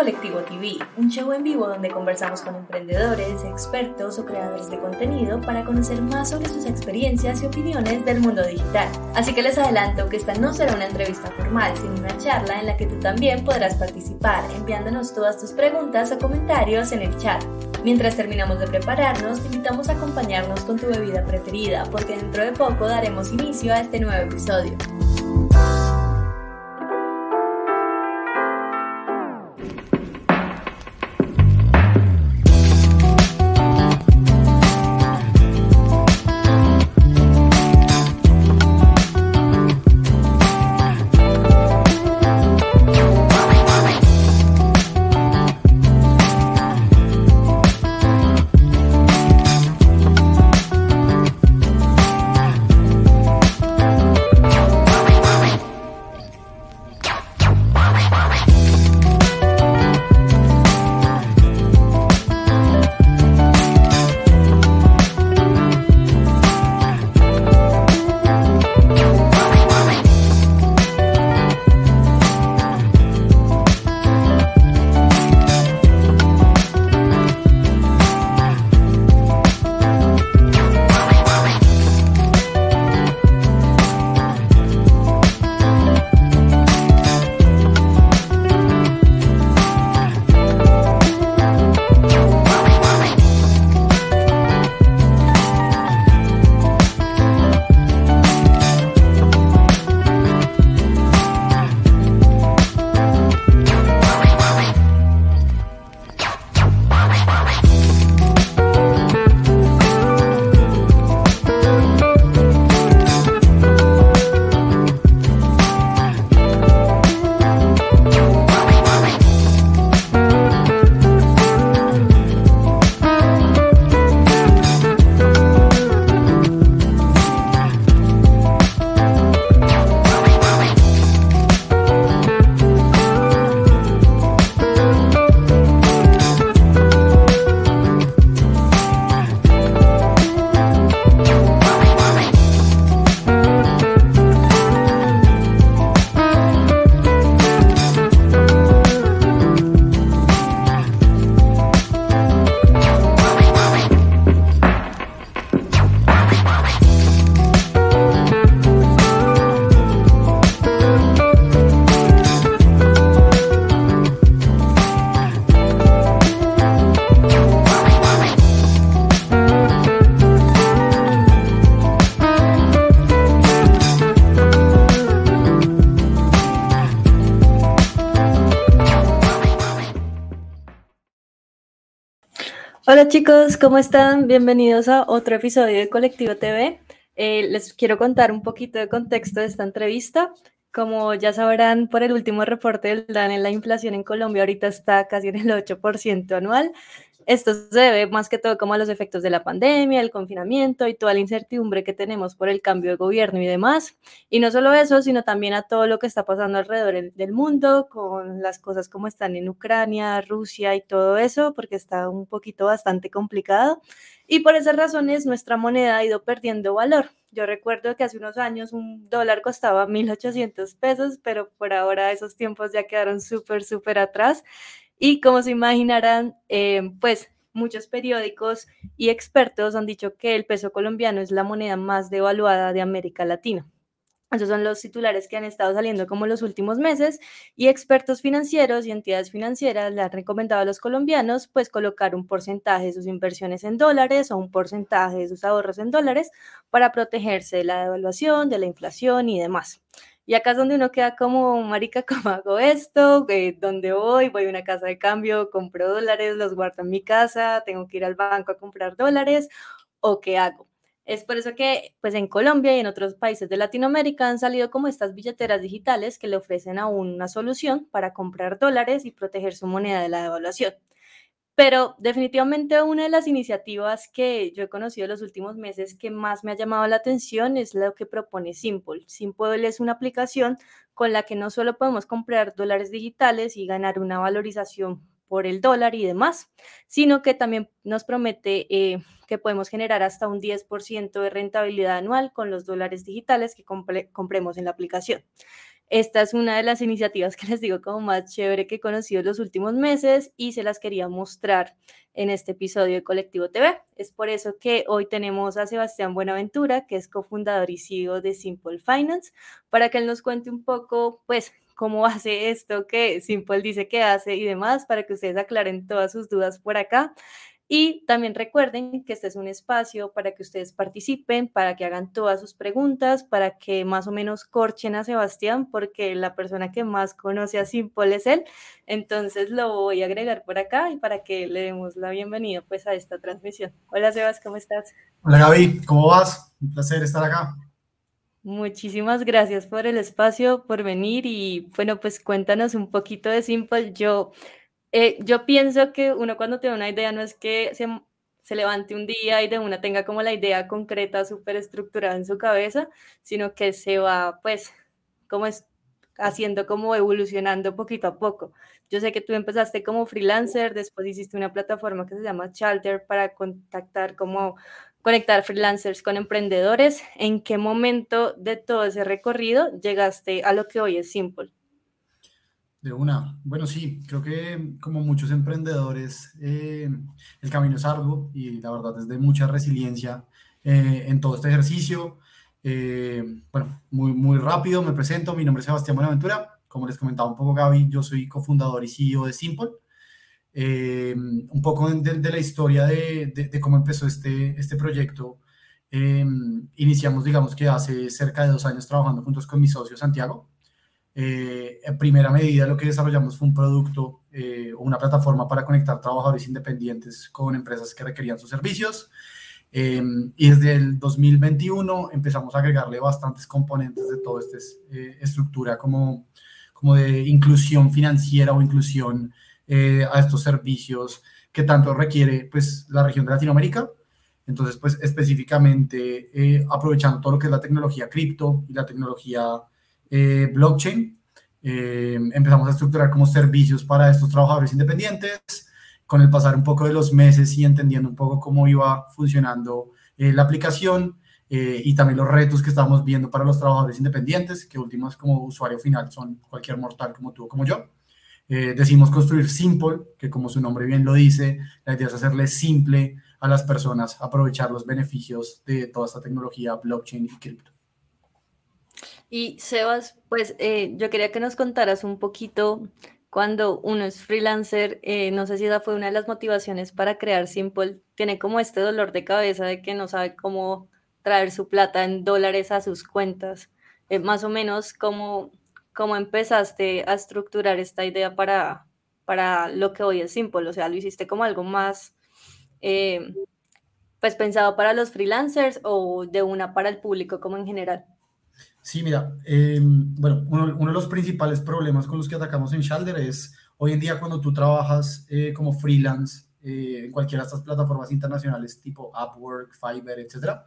Colectivo TV, un show en vivo donde conversamos con emprendedores, expertos o creadores de contenido para conocer más sobre sus experiencias y opiniones del mundo digital. Así que les adelanto que esta no será una entrevista formal, sino una charla en la que tú también podrás participar enviándonos todas tus preguntas o comentarios en el chat. Mientras terminamos de prepararnos, te invitamos a acompañarnos con tu bebida preferida, porque dentro de poco daremos inicio a este nuevo episodio. Hola chicos, ¿cómo están? Bienvenidos a otro episodio de Colectivo TV. Eh, les quiero contar un poquito de contexto de esta entrevista. Como ya sabrán por el último reporte del DANE, la inflación en Colombia ahorita está casi en el 8% anual. Esto se debe más que todo como a los efectos de la pandemia, el confinamiento y toda la incertidumbre que tenemos por el cambio de gobierno y demás. Y no solo eso, sino también a todo lo que está pasando alrededor del mundo, con las cosas como están en Ucrania, Rusia y todo eso, porque está un poquito bastante complicado. Y por esas razones nuestra moneda ha ido perdiendo valor. Yo recuerdo que hace unos años un dólar costaba 1.800 pesos, pero por ahora esos tiempos ya quedaron súper, súper atrás. Y como se imaginarán, eh, pues muchos periódicos y expertos han dicho que el peso colombiano es la moneda más devaluada de América Latina. Esos son los titulares que han estado saliendo como los últimos meses y expertos financieros y entidades financieras le han recomendado a los colombianos pues colocar un porcentaje de sus inversiones en dólares o un porcentaje de sus ahorros en dólares para protegerse de la devaluación, de la inflación y demás. Y acá es donde uno queda como, marica, ¿cómo hago esto? ¿Dónde voy? Voy a una casa de cambio, compro dólares, los guardo en mi casa, tengo que ir al banco a comprar dólares, ¿o qué hago? Es por eso que, pues en Colombia y en otros países de Latinoamérica han salido como estas billeteras digitales que le ofrecen a una solución para comprar dólares y proteger su moneda de la devaluación. Pero definitivamente una de las iniciativas que yo he conocido en los últimos meses que más me ha llamado la atención es lo que propone Simple. Simple es una aplicación con la que no solo podemos comprar dólares digitales y ganar una valorización por el dólar y demás, sino que también nos promete eh, que podemos generar hasta un 10% de rentabilidad anual con los dólares digitales que compremos en la aplicación. Esta es una de las iniciativas que les digo como más chévere que he conocido en los últimos meses y se las quería mostrar en este episodio de Colectivo TV. Es por eso que hoy tenemos a Sebastián Buenaventura, que es cofundador y CEO de Simple Finance, para que él nos cuente un poco, pues, cómo hace esto que Simple dice que hace y demás, para que ustedes aclaren todas sus dudas por acá. Y también recuerden que este es un espacio para que ustedes participen, para que hagan todas sus preguntas, para que más o menos corchen a Sebastián, porque la persona que más conoce a Simple es él. Entonces lo voy a agregar por acá y para que le demos la bienvenida pues a esta transmisión. Hola Sebas, ¿cómo estás? Hola Gaby, ¿cómo vas? Un placer estar acá. Muchísimas gracias por el espacio, por venir y bueno, pues cuéntanos un poquito de Simple. Yo eh, yo pienso que uno cuando tiene una idea no es que se, se, levante un día y de una tenga como la idea concreta, súper estructurada en su cabeza, sino que se va pues como haciendo como evolucionando poquito a poco. Yo sé que tú empezaste como freelancer, después hiciste una plataforma que se llama Chalter para contactar como conectar freelancers con emprendedores. ¿En qué momento de todo ese recorrido llegaste a lo que hoy es Simple? De una. Bueno, sí, creo que como muchos emprendedores, eh, el camino es arduo y la verdad es de mucha resiliencia eh, en todo este ejercicio. Eh, bueno, muy, muy rápido, me presento, mi nombre es Sebastián Buenaventura. Como les comentaba un poco Gaby, yo soy cofundador y CEO de Simple. un poco de, la historia de, de, cómo empezó este, este proyecto. iniciamos, digamos que hace cerca de dos años trabajando juntos con mi socio Santiago. Eh, en primera medida, lo que desarrollamos fue un producto eh, una plataforma para conectar trabajadores independientes con empresas que requerían sus servicios. Eh, y desde el 2021 empezamos a agregarle bastantes componentes de toda esta estructura como, como de inclusión financiera o inclusión a estos servicios que tanto requiere pues, la región de Latinoamérica. Entonces, pues específicamente aprovechando todo lo que es la tecnología cripto y la tecnología eh, blockchain. Eh, empezamos a estructurar como servicios para estos trabajadores independientes. Con el pasar un poco de los meses y entendiendo un poco cómo iba funcionando eh, la aplicación y también los retos que estábamos viendo para los trabajadores independientes, que últimos como usuario final son cualquier mortal como tú o como yo. decimos construir Simple, que como su nombre bien lo dice, la idea es hacerle simple a las personas aprovechar los beneficios de toda esta tecnología blockchain y cripto. Y Sebas, pues eh, yo quería que nos contaras un poquito cuando uno es freelancer, eh, no sé si esa fue una de las motivaciones para crear Simple, tiene como este dolor de cabeza de que no sabe cómo traer su plata en dólares a sus cuentas. Eh, más o menos, ¿cómo, ¿cómo empezaste a estructurar esta idea para, para lo que hoy es Simple? O sea, ¿lo hiciste como algo más, pues pensado para los freelancers o de una para el público como en general? Sí, mira, em, bueno, uno, de los principales problemas con los que atacamos en Shalder es hoy en día cuando tú trabajas eh, como freelance eh, en cualquiera de estas plataformas internacionales tipo Upwork, Fiverr, etcétera.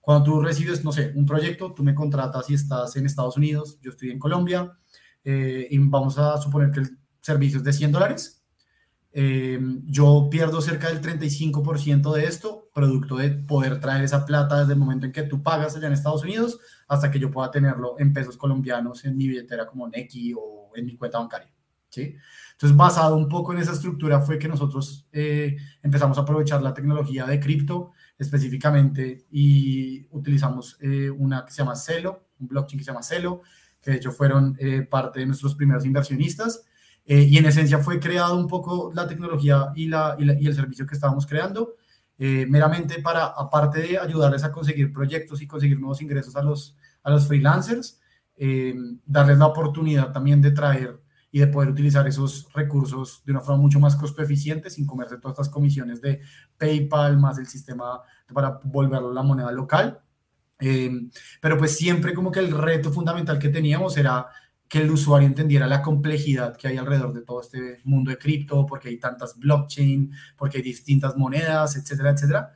Cuando tú recibes, no sé, un proyecto, tú me contratas y estás en Estados Unidos, yo estoy en Colombia, eh, y vamos a suponer que el servicio es de 100 dólares, Em, yo pierdo cerca del 35% de esto, producto de poder traer esa plata desde el momento en que tú pagas allá en Estados Unidos hasta que yo pueda tenerlo en pesos colombianos en mi billetera como Nequi o en mi cuenta bancaria. ¿sí? Entonces, basado un poco en esa estructura fue que nosotros eh, empezamos a aprovechar la tecnología de cripto específicamente y utilizamos eh, una que se llama Celo, un blockchain que se llama Celo, que de hecho fueron eh, parte de nuestros primeros inversionistas eh, y en esencia fue creado un poco la tecnología y, la, y, el servicio que estábamos creando, eh, meramente para, aparte de ayudarles a conseguir proyectos y conseguir nuevos ingresos a los, a los freelancers, eh, darles la oportunidad también de traer y de poder utilizar esos recursos de una forma mucho más costo eficiente sin comerse todas estas comisiones de PayPal más el sistema para volverlo la moneda local. pero pues siempre como que el reto fundamental que teníamos era que el usuario entendiera la complejidad que hay alrededor de todo este mundo de cripto, porque hay tantas blockchain, porque hay distintas monedas, etcétera, etcétera.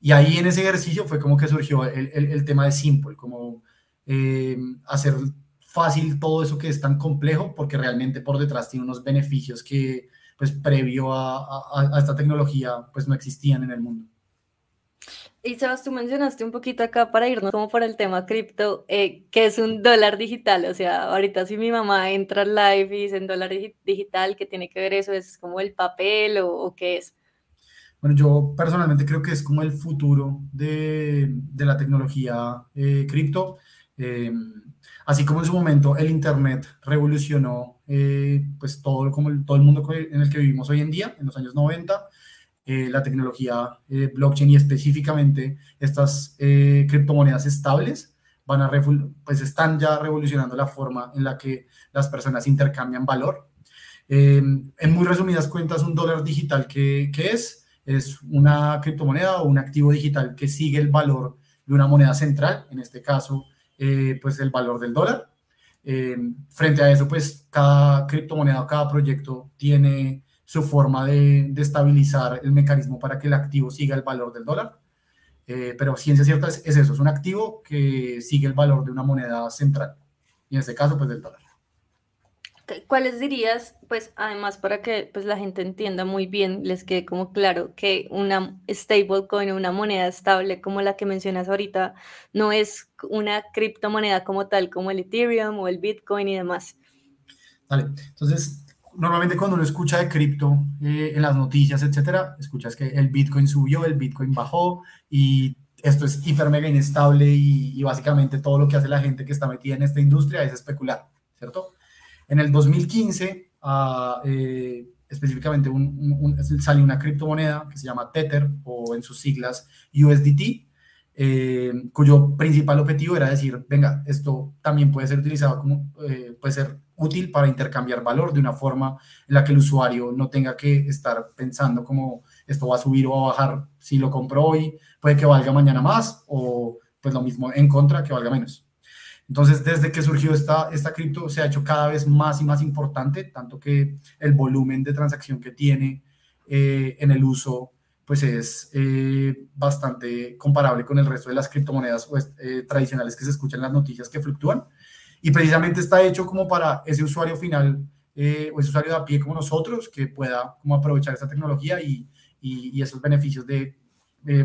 Y ahí en ese ejercicio fue como que surgió el, el, tema de Simple, como eh, hacer fácil todo eso que es tan complejo, porque realmente por detrás tiene unos beneficios que, pues, previo a, a esta tecnología, pues, no existían en el mundo. Y Sebas, tú mencionaste un poquito acá para irnos como por el tema cripto, eh, que es un dólar digital. O sea, ahorita si mi mamá entra al live y dice en dólar digital, ¿qué tiene que ver eso? ¿Es como el papel o, qué es? Bueno, yo personalmente creo que es como el futuro de, de la tecnología eh, cripto. Eh, así como en su momento el Internet revolucionó eh, pues todo, como todo el mundo en el que vivimos hoy en día, en los años 90, la tecnología blockchain y específicamente estas criptomonedas estables van a pues están ya revolucionando la forma en la que las personas intercambian valor. en muy resumidas cuentas, un dólar digital, ¿qué, qué es? es una criptomoneda o un activo digital que sigue el valor de una moneda central, en este caso, eh, pues el valor del dólar. Eh, frente a eso, pues cada criptomoneda o cada proyecto tiene su forma de, estabilizar el mecanismo para que el activo siga el valor del dólar. Eh, pero ciencia cierta es, es, eso, es un activo que sigue el valor de una moneda central, y en este caso, pues del dólar. ¿Cuáles dirías, pues además para que pues, la gente entienda muy bien, les quede como claro que una stablecoin, una moneda estable como la que mencionas ahorita, no es una criptomoneda como tal, como el Ethereum o el Bitcoin y demás? Vale, entonces normalmente cuando uno escucha de cripto eh, en las noticias, etcétera, escuchas que el Bitcoin subió, el Bitcoin bajó y esto es hiper mega inestable y, básicamente todo lo que hace la gente que está metida en esta industria es especular, ¿cierto? En el 2015, ah, eh, específicamente, salió una criptomoneda que se llama Tether o en sus siglas USDT, eh, cuyo principal objetivo era decir, venga, esto también puede ser utilizado como, puede ser útil para intercambiar valor de una forma en la que el usuario no tenga que estar pensando como esto va a subir o a bajar si lo compro hoy, puede que valga mañana más o pues lo mismo en contra que valga menos. Entonces, desde que surgió esta, esta cripto, se ha hecho cada vez más y más importante, tanto que el volumen de transacción que tiene eh, en el uso, pues es eh, bastante comparable con el resto de las criptomonedas pues, eh, tradicionales que se escuchan en las noticias que fluctúan. Y precisamente está hecho como para ese usuario final o ese usuario de a pie como nosotros, que pueda como aprovechar esta tecnología y, y, y esos beneficios de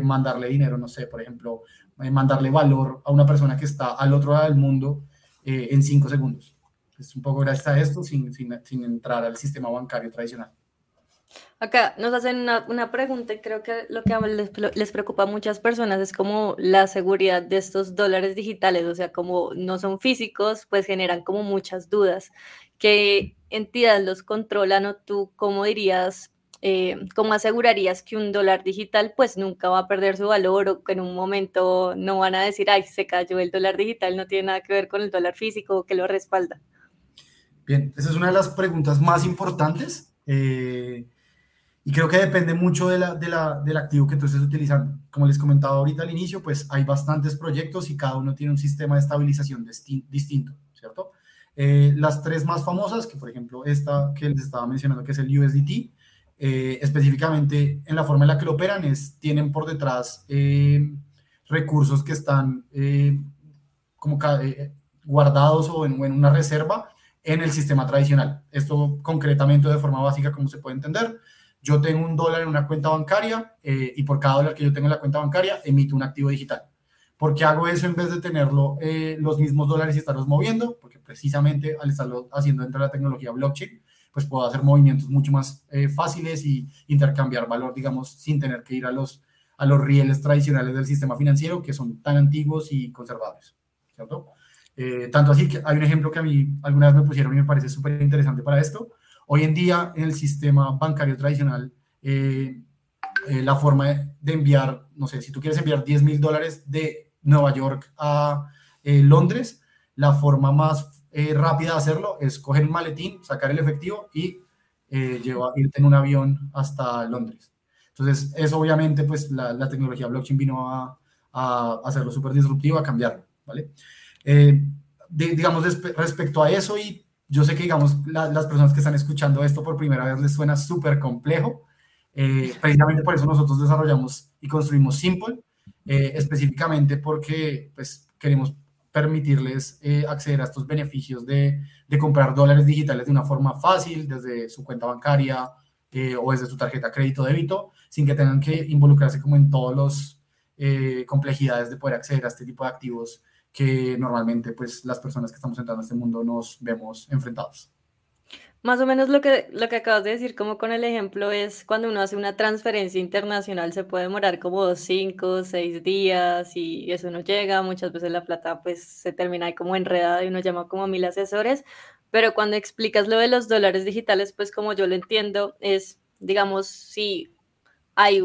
mandarle dinero, no sé, por ejemplo, eh, mandarle valor a una persona que está al otro lado del mundo eh, en cinco segundos. Es un poco gracias a esto sin, sin entrar al sistema bancario tradicional. Acá nos hacen una, una, pregunta y creo que lo que les, les, preocupa a muchas personas es como la seguridad de estos dólares digitales, o sea, como no son físicos, pues generan como muchas dudas. ¿Qué entidad los controlan o tú cómo dirías eh, ¿cómo asegurarías que un dólar digital pues nunca va a perder su valor o que en un momento no van a decir, ay, se cayó el dólar digital, no tiene nada que ver con el dólar físico que lo respalda? Bien, esa es una de las preguntas más importantes eh, y creo que depende mucho de la, de la, del activo que tú estés utilizando. Como les comentaba ahorita al inicio, pues hay bastantes proyectos y cada uno tiene un sistema de estabilización distinto, ¿cierto? Eh, las tres más famosas, que por ejemplo esta que les estaba mencionando, que es el USDT, eh, específicamente en la forma en la que lo operan, es, tienen por detrás eh, recursos que están eh, como guardados o en, una reserva en el sistema tradicional. Esto concretamente de forma básica, como se puede entender. Yo tengo un dólar en una cuenta bancaria y por cada dólar que yo tengo en la cuenta bancaria emito un activo digital. ¿Por qué hago eso en vez de tenerlo los mismos dólares y estarlos moviendo? Porque precisamente al estarlo haciendo dentro de la tecnología blockchain, pues puedo hacer movimientos mucho más eh, fáciles y intercambiar valor, digamos, sin tener que ir a los, a los rieles tradicionales del sistema financiero que son tan antiguos y conservadores, ¿cierto? Eh, tanto así que hay un ejemplo que a mí alguna vez me pusieron y me parece súper interesante para esto. Hoy en día en el sistema bancario tradicional, eh, la forma de enviar, no sé, si tú quieres enviar 10 mil dólares de Nueva York a Londres, la forma más eh, rápida de hacerlo es coger un maletín, sacar el efectivo y eh, llevar, irte en un avión hasta Londres. Entonces, eso obviamente, pues la, tecnología blockchain vino a, a hacerlo súper disruptivo, a cambiarlo, ¿vale? Eh, digamos, respecto a eso, y yo sé que, digamos, las personas que están escuchando esto por primera vez les suena súper complejo. Eh, precisamente por eso nosotros desarrollamos y construimos Simple, específicamente porque, pues, queremos permitirles eh, acceder a estos beneficios de, de, comprar dólares digitales de una forma fácil desde su cuenta bancaria eh, o desde su tarjeta crédito débito, sin que tengan que involucrarse como en todos los eh, complejidades de poder acceder a este tipo de activos que normalmente pues las personas que estamos entrando a este mundo nos vemos enfrentados. Más o menos lo que, lo que acabas de decir, como con el ejemplo, es cuando uno hace una transferencia internacional, se puede demorar como cinco, seis días y eso no llega. Muchas veces la plata pues se termina ahí como enredada y uno llama como mil asesores. Pero cuando explicas lo de los dólares digitales, pues como yo lo entiendo, es, digamos, si hay,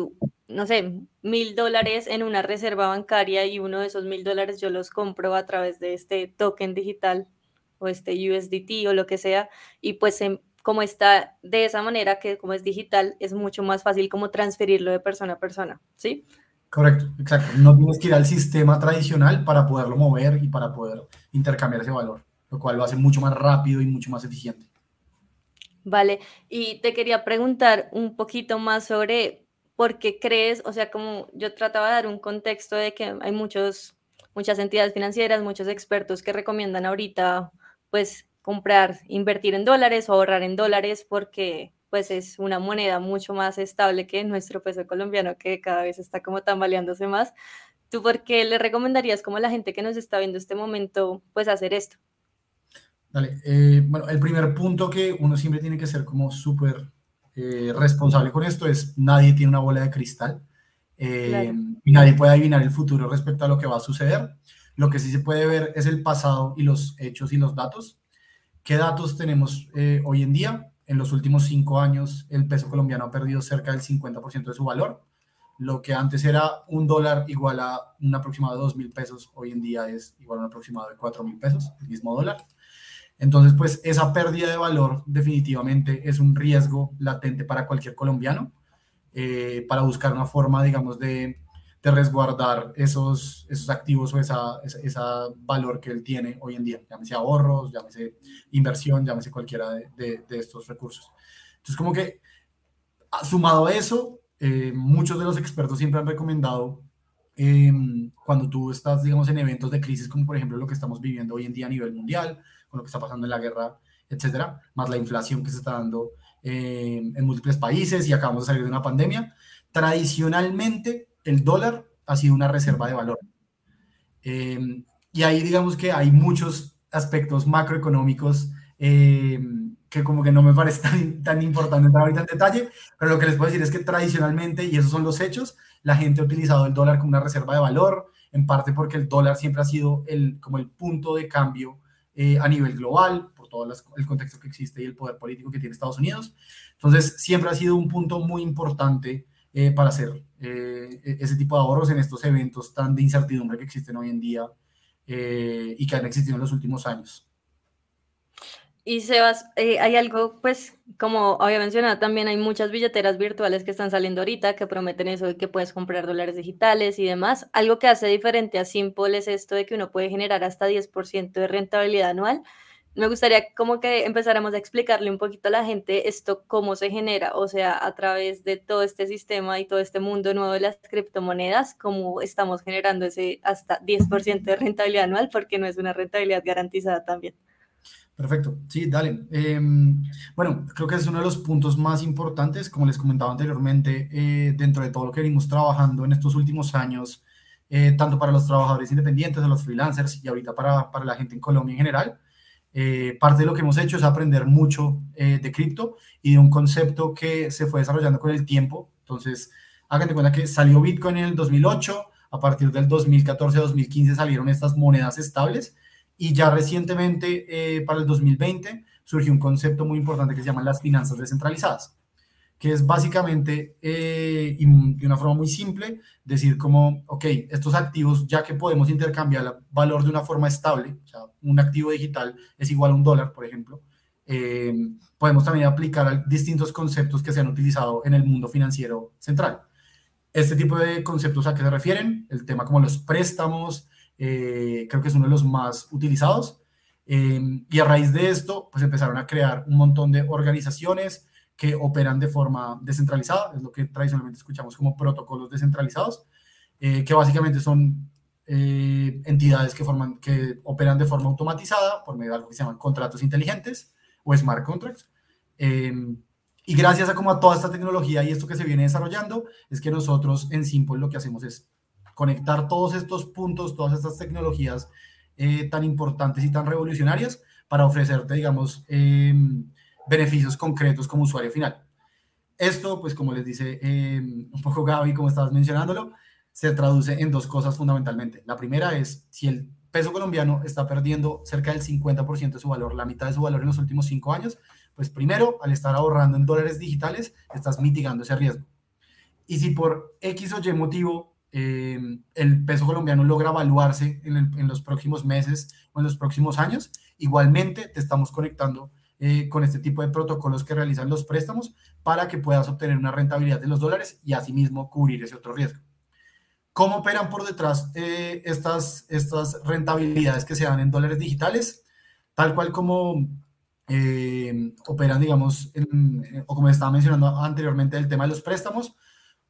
no sé, mil dólares en una reserva bancaria y uno de esos mil dólares yo los compro a través de este token digital o este USDT o lo que sea, y pues em, como está de esa manera, que como es digital, es mucho más fácil como transferirlo de persona a persona, ¿sí? Correcto, exacto. No tienes que ir al sistema tradicional para poderlo mover y para poder intercambiar ese valor, lo cual lo hace mucho más rápido y mucho más eficiente. Vale, y te quería preguntar un poquito más sobre por qué crees, o sea, como yo trataba de dar un contexto de que hay muchos, muchas entidades financieras, muchos expertos que recomiendan ahorita pues comprar, invertir en dólares o ahorrar en dólares porque pues es una moneda mucho más estable que nuestro peso colombiano que cada vez está como tambaleándose más. ¿Tú por qué le recomendarías como la gente que nos está viendo este momento pues hacer esto? Dale, eh, bueno, el primer punto que uno siempre tiene que ser como súper eh, responsable con esto es nadie tiene una bola de cristal eh, y nadie puede adivinar el futuro respecto a lo que va a suceder. Lo que sí se puede ver es el pasado y los hechos y los datos. ¿Qué datos tenemos eh, hoy en día? En los últimos cinco años, el peso colombiano ha perdido cerca del 50% de su valor. Lo que antes era un dólar igual a un aproximado de dos mil pesos, hoy en día es igual a un aproximado de cuatro mil pesos, el mismo dólar. Entonces, pues esa pérdida de valor definitivamente es un riesgo latente para cualquier colombiano, eh, para buscar una forma, digamos, de resguardar esos, esos activos o esa, esa, valor que él tiene hoy en día, llámese ahorros, llámese inversión, llámese cualquiera de, de, estos recursos. Entonces, como que sumado a eso, eh, muchos de los expertos siempre han recomendado em, cuando tú estás, digamos, en eventos de crisis, como por ejemplo lo que estamos viviendo hoy en día a nivel mundial, con lo que está pasando en la guerra, etcétera, más la inflación que se está dando em, en múltiples países y acabamos de salir de una pandemia, tradicionalmente el dólar ha sido una reserva de valor. Em, y ahí digamos que hay muchos aspectos macroeconómicos em, que como que no me parece tan, tan importante entrar ahorita en detalle, pero lo que les puedo decir es que tradicionalmente, y esos son los hechos, la gente ha utilizado el dólar como una reserva de valor, en parte porque el dólar siempre ha sido el, como el punto de cambio eh, a nivel global, por todo el contexto que existe y el poder político que tiene Estados Unidos. Entonces, siempre ha sido un punto muy importante eh, para hacer eh, ese tipo de ahorros en estos eventos tan de incertidumbre que existen hoy en día y que han existido en los últimos años. Y Sebas, hay algo, pues, como había mencionado, también hay muchas billeteras virtuales que están saliendo ahorita que prometen eso de que puedes comprar dólares digitales y demás. Algo que hace diferente a Simple es esto de que uno puede generar hasta 10% de rentabilidad anual me gustaría como que empezáramos a explicarle un poquito a la gente esto, cómo se genera, o sea, a través de todo este sistema y todo este mundo nuevo de las criptomonedas, cómo estamos generando ese hasta 10% de rentabilidad anual, porque no es una rentabilidad garantizada también. Perfecto, sí, dale. Em, bueno, creo que es uno de los puntos más importantes, como les comentaba anteriormente, eh, dentro de todo lo que venimos trabajando en estos últimos años, eh, tanto para los trabajadores independientes, de los freelancers y ahorita para, para la gente en Colombia en general eh, parte de lo que hemos hecho es aprender mucho de cripto y de un concepto que se fue desarrollando con el tiempo. Entonces, hagan de cuenta que salió Bitcoin en el 2008, a partir del 2014-2015 salieron estas monedas estables y ya recientemente, eh, para el 2020, surgió un concepto muy importante que se llama las finanzas descentralizadas que es básicamente, eh, de una forma muy simple, decir como, ok, estos activos, ya que podemos intercambiar valor de una forma estable, un activo digital es igual a un dólar, por ejemplo, eh, podemos también aplicar distintos conceptos que se han utilizado en el mundo financiero central. Este tipo de conceptos a qué se refieren, el tema como los préstamos, eh, creo que es uno de los más utilizados. y a raíz de esto, pues empezaron a crear un montón de organizaciones, que operan de forma descentralizada, es lo que tradicionalmente escuchamos como protocolos descentralizados, eh, que básicamente son eh, entidades que, forman, que operan de forma automatizada por medio de algo que se llaman contratos inteligentes o smart contracts. Em, y gracias a como a toda esta tecnología y esto que se viene desarrollando, es que nosotros en Simple lo que hacemos es conectar todos estos puntos, todas estas tecnologías eh, tan importantes y tan revolucionarias para ofrecerte, digamos, em, beneficios concretos como usuario final. Esto, pues como les dice em, un poco Gaby, como estabas mencionándolo, se traduce en dos cosas fundamentalmente. La primera es, si el peso colombiano está perdiendo cerca del 50% de su valor, la mitad de su valor en los últimos cinco años, pues primero, al estar ahorrando en dólares digitales, estás mitigando ese riesgo. Y si por X o Y motivo em, el peso colombiano logra evaluarse en, los próximos meses o en los próximos años, igualmente te estamos conectando eh, con este tipo de protocolos que realizan los préstamos para que puedas obtener una rentabilidad de los dólares y asimismo cubrir ese otro riesgo. ¿Cómo operan por detrás eh, estas, estas rentabilidades que se dan en dólares digitales? Tal cual como eh, operan, digamos, o como estaba mencionando anteriormente el tema de los préstamos,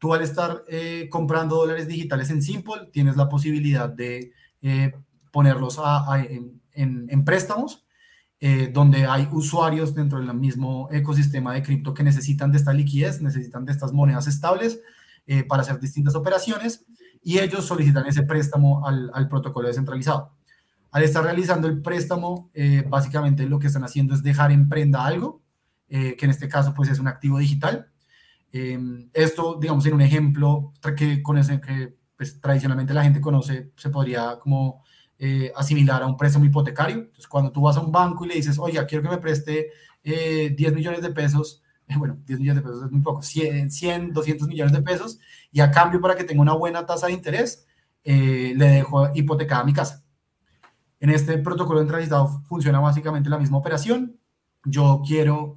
tú al estar comprando dólares digitales en Simple, tienes la posibilidad de ponerlos en, en, préstamos eh, donde hay usuarios dentro del mismo ecosistema de cripto que necesitan de esta liquidez, necesitan de estas monedas estables eh, para hacer distintas operaciones y ellos solicitan ese préstamo al, al protocolo descentralizado. Al estar realizando el préstamo, eh, básicamente lo que están haciendo es dejar en prenda algo, que en este caso pues es un activo digital. Esto, digamos, en un ejemplo que con ese que pues, tradicionalmente la gente conoce, se podría como eh, asimilar a un préstamo hipotecario. Entonces, cuando tú vas a un banco y le dices, oye, quiero que me preste 10 eh, millones de pesos, bueno, 10 millones de pesos es muy poco, 100, 100, 200 millones de pesos, y a cambio para que tenga una buena tasa de interés, eh, le dejo hipotecada mi casa. En este protocolo centralizado funciona básicamente la misma operación. Yo quiero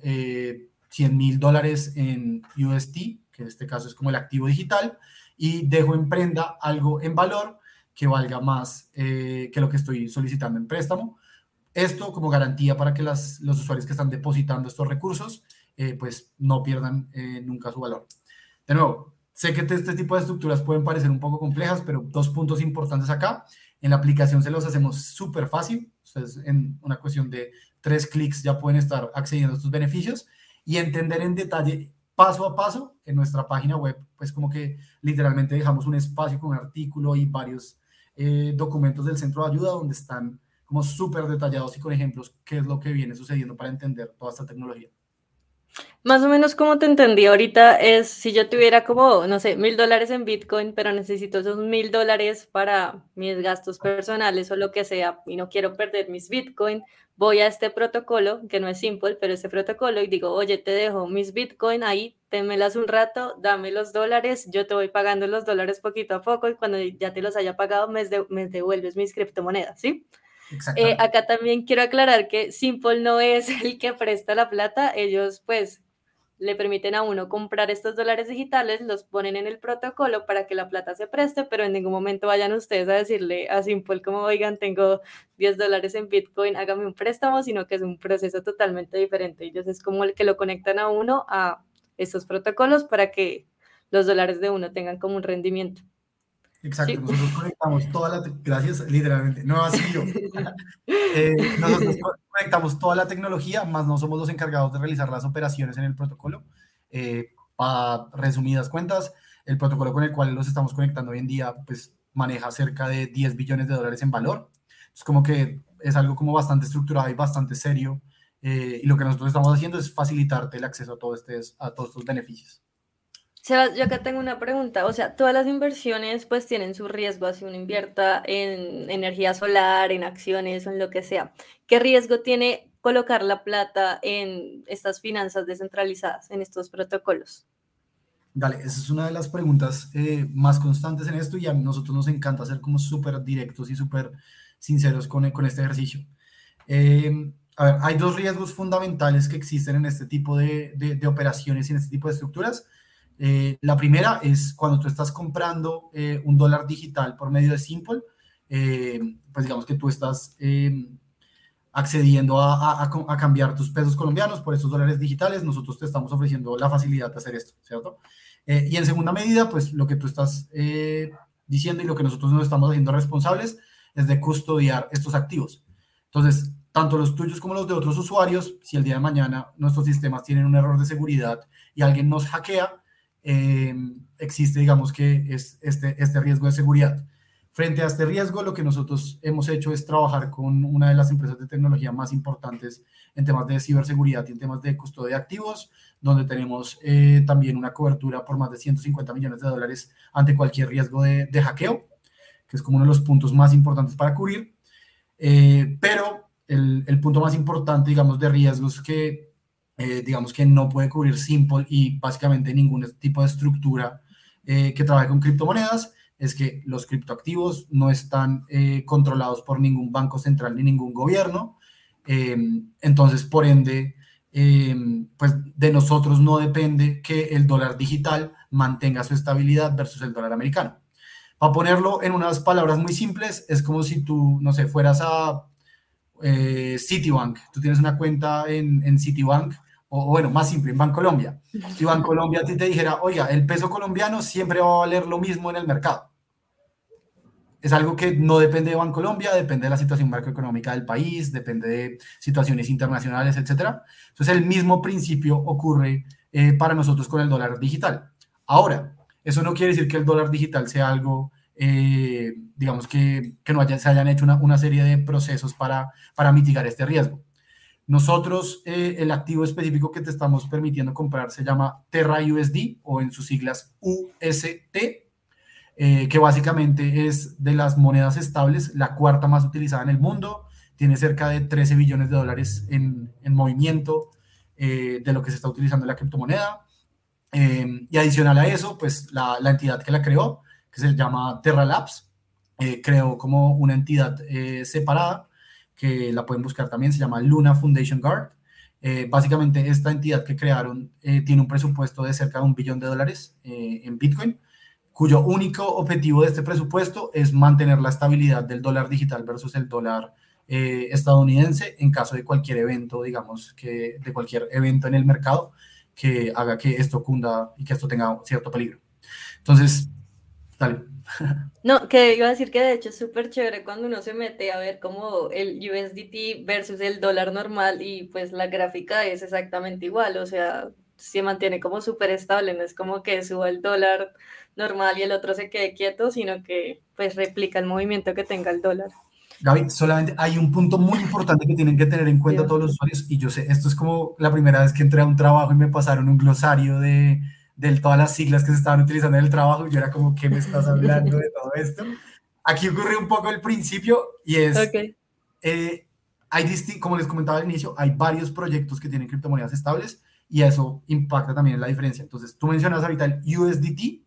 100 mil dólares en UST, que en este caso es como el activo digital, y dejo en prenda algo en valor que valga más eh, que lo que estoy solicitando en préstamo. Esto como garantía para que las, los usuarios que están depositando estos recursos eh, pues no pierdan eh, nunca su valor. De nuevo, sé que este tipo de estructuras pueden parecer un poco complejas, pero dos puntos importantes acá. En la aplicación se los hacemos súper fácil. Ustedes en una cuestión de tres clics ya pueden estar accediendo a estos beneficios y entender en detalle paso a paso en nuestra página web, pues como que literalmente dejamos un espacio con un artículo y varios eh, documentos del centro de ayuda donde están como súper detallados y con ejemplos qué es lo que viene sucediendo para entender toda esta tecnología. Más o menos como te entendí ahorita es si yo tuviera como, no sé, mil dólares en Bitcoin, pero necesito esos mil dólares para mis gastos personales o lo que sea y no quiero perder mis Bitcoin, voy a este protocolo, que no es simple, pero este protocolo y digo, oye, te dejo mis Bitcoin ahí, témelas un rato, dame los dólares, yo te voy pagando los dólares poquito a poco y cuando ya te los haya pagado me, devuelves mis criptomonedas, ¿sí? Eh, acá también quiero aclarar que Simple no es el que presta la plata, ellos pues le permiten a uno comprar estos dólares digitales, los ponen en el protocolo para que la plata se preste, pero en ningún momento vayan ustedes a decirle a Simple como, oigan, tengo 10 dólares en Bitcoin, hágame un préstamo, sino que es un proceso totalmente diferente. Ellos es como el que lo conectan a uno a estos protocolos para que los dólares de uno tengan como un rendimiento. Exacto, nosotros conectamos toda la, gracias, literalmente, no así yo. Eh, nosotros conectamos toda la tecnología, más no somos los encargados de realizar las operaciones en el protocolo. Eh, para resumidas cuentas, el protocolo con el cual los estamos conectando hoy en día, pues maneja cerca de 10 billones de dólares en valor. Es como que es algo como bastante estructurado y bastante serio. Eh, y lo que nosotros estamos haciendo es facilitarte el acceso a, todo este, a todos estos beneficios. Sebas, yo acá tengo una pregunta. O sea, todas las inversiones pues tienen su riesgo, si uno invierta en energía solar, en acciones o en lo que sea. ¿Qué riesgo tiene colocar la plata en estas finanzas descentralizadas, en estos protocolos? Dale, esa es una de las preguntas eh, más constantes en esto y a nosotros nos encanta ser como súper directos y súper sinceros con, con este ejercicio. Eh, a ver, hay dos riesgos fundamentales que existen en este tipo de, de, de operaciones y en este tipo de estructuras. Eh, la primera es cuando tú estás comprando eh, un dólar digital por medio de Simple, eh, pues digamos que tú estás accediendo a, a, cambiar tus pesos colombianos por esos dólares digitales, nosotros te estamos ofreciendo la facilidad de hacer esto, ¿cierto? y en segunda medida, pues lo que tú estás diciendo y lo que nosotros nos estamos haciendo responsables es de custodiar estos activos. Entonces, tanto los tuyos como los de otros usuarios, si el día de mañana nuestros sistemas tienen un error de seguridad y alguien nos hackea, existe, digamos que es este, este riesgo de seguridad. Frente a este riesgo, lo que nosotros hemos hecho es trabajar con una de las empresas de tecnología más importantes en temas de ciberseguridad y en temas de custodia de activos, donde tenemos eh, también una cobertura por más de 150 millones de dólares ante cualquier riesgo de, hackeo, que es como uno de los puntos más importantes para cubrir. Eh, pero el, el, punto más importante, digamos, de riesgos que, eh, digamos, que no puede cubrir Simple y básicamente ningún tipo de estructura que trabaje con criptomonedas, es que los criptoactivos no están eh, controlados por ningún banco central ni ningún gobierno. Eh, entonces, por ende, eh, pues de nosotros no depende que el dólar digital mantenga su estabilidad versus el dólar americano. Para ponerlo en unas palabras muy simples, es como si tú, no sé, fueras a Citibank, tú tienes una cuenta en, en Citibank, o bueno, más simple, en Bancolombia. Y Bancolombia a ti te dijera, oiga, el peso colombiano siempre va a valer lo mismo en el mercado es algo que no depende de Bancolombia, depende de la situación macroeconómica del país, depende de situaciones internacionales, etc. Entonces, el mismo principio ocurre eh, para nosotros con el dólar digital. Ahora, eso no quiere decir que el dólar digital sea algo, eh, digamos, que, que no se hayan hecho una, una, serie de procesos para, para mitigar este riesgo. Nosotros, eh, el activo específico que te estamos permitiendo comprar se llama Terra USD o en sus siglas UST, eh, que básicamente es de las monedas estables, la cuarta más utilizada en el mundo, tiene cerca de 13 billones de dólares en, en movimiento eh, de lo que se está utilizando en la criptomoneda. Eh, y adicional a eso, pues la, la, entidad que la creó, que se llama Terra Labs, creó como una entidad separada, que la pueden buscar también, se llama Luna Foundation Guard. básicamente esta entidad que crearon tiene un presupuesto de cerca de un billón de dólares en Bitcoin cuyo único objetivo de este presupuesto es mantener la estabilidad del dólar digital versus el dólar eh, estadounidense en caso de cualquier evento, digamos, que de cualquier evento en el mercado que haga que esto cunda y que esto tenga cierto peligro. Entonces, dale. No, que iba a decir que de hecho es súper chévere cuando uno se mete a ver como el USDT versus el dólar normal y pues la gráfica es exactamente igual, o sea, se mantiene como súper estable, no es como que suba el dólar normal y el otro se quede quieto, sino que pues replica el movimiento que tenga el dólar. Gaby, solamente hay un punto muy importante que tienen que tener en cuenta todos los usuarios y yo sé, esto es como la primera vez que entré a un trabajo y me pasaron un glosario de, de todas las siglas que se estaban utilizando en el trabajo yo era como, ¿qué me estás hablando de todo esto? Aquí ocurre un poco el principio y es, eh, hay como les comentaba al inicio, hay varios proyectos que tienen criptomonedas estables y eso impacta también en la diferencia. Entonces, tú mencionas ahorita el USDT,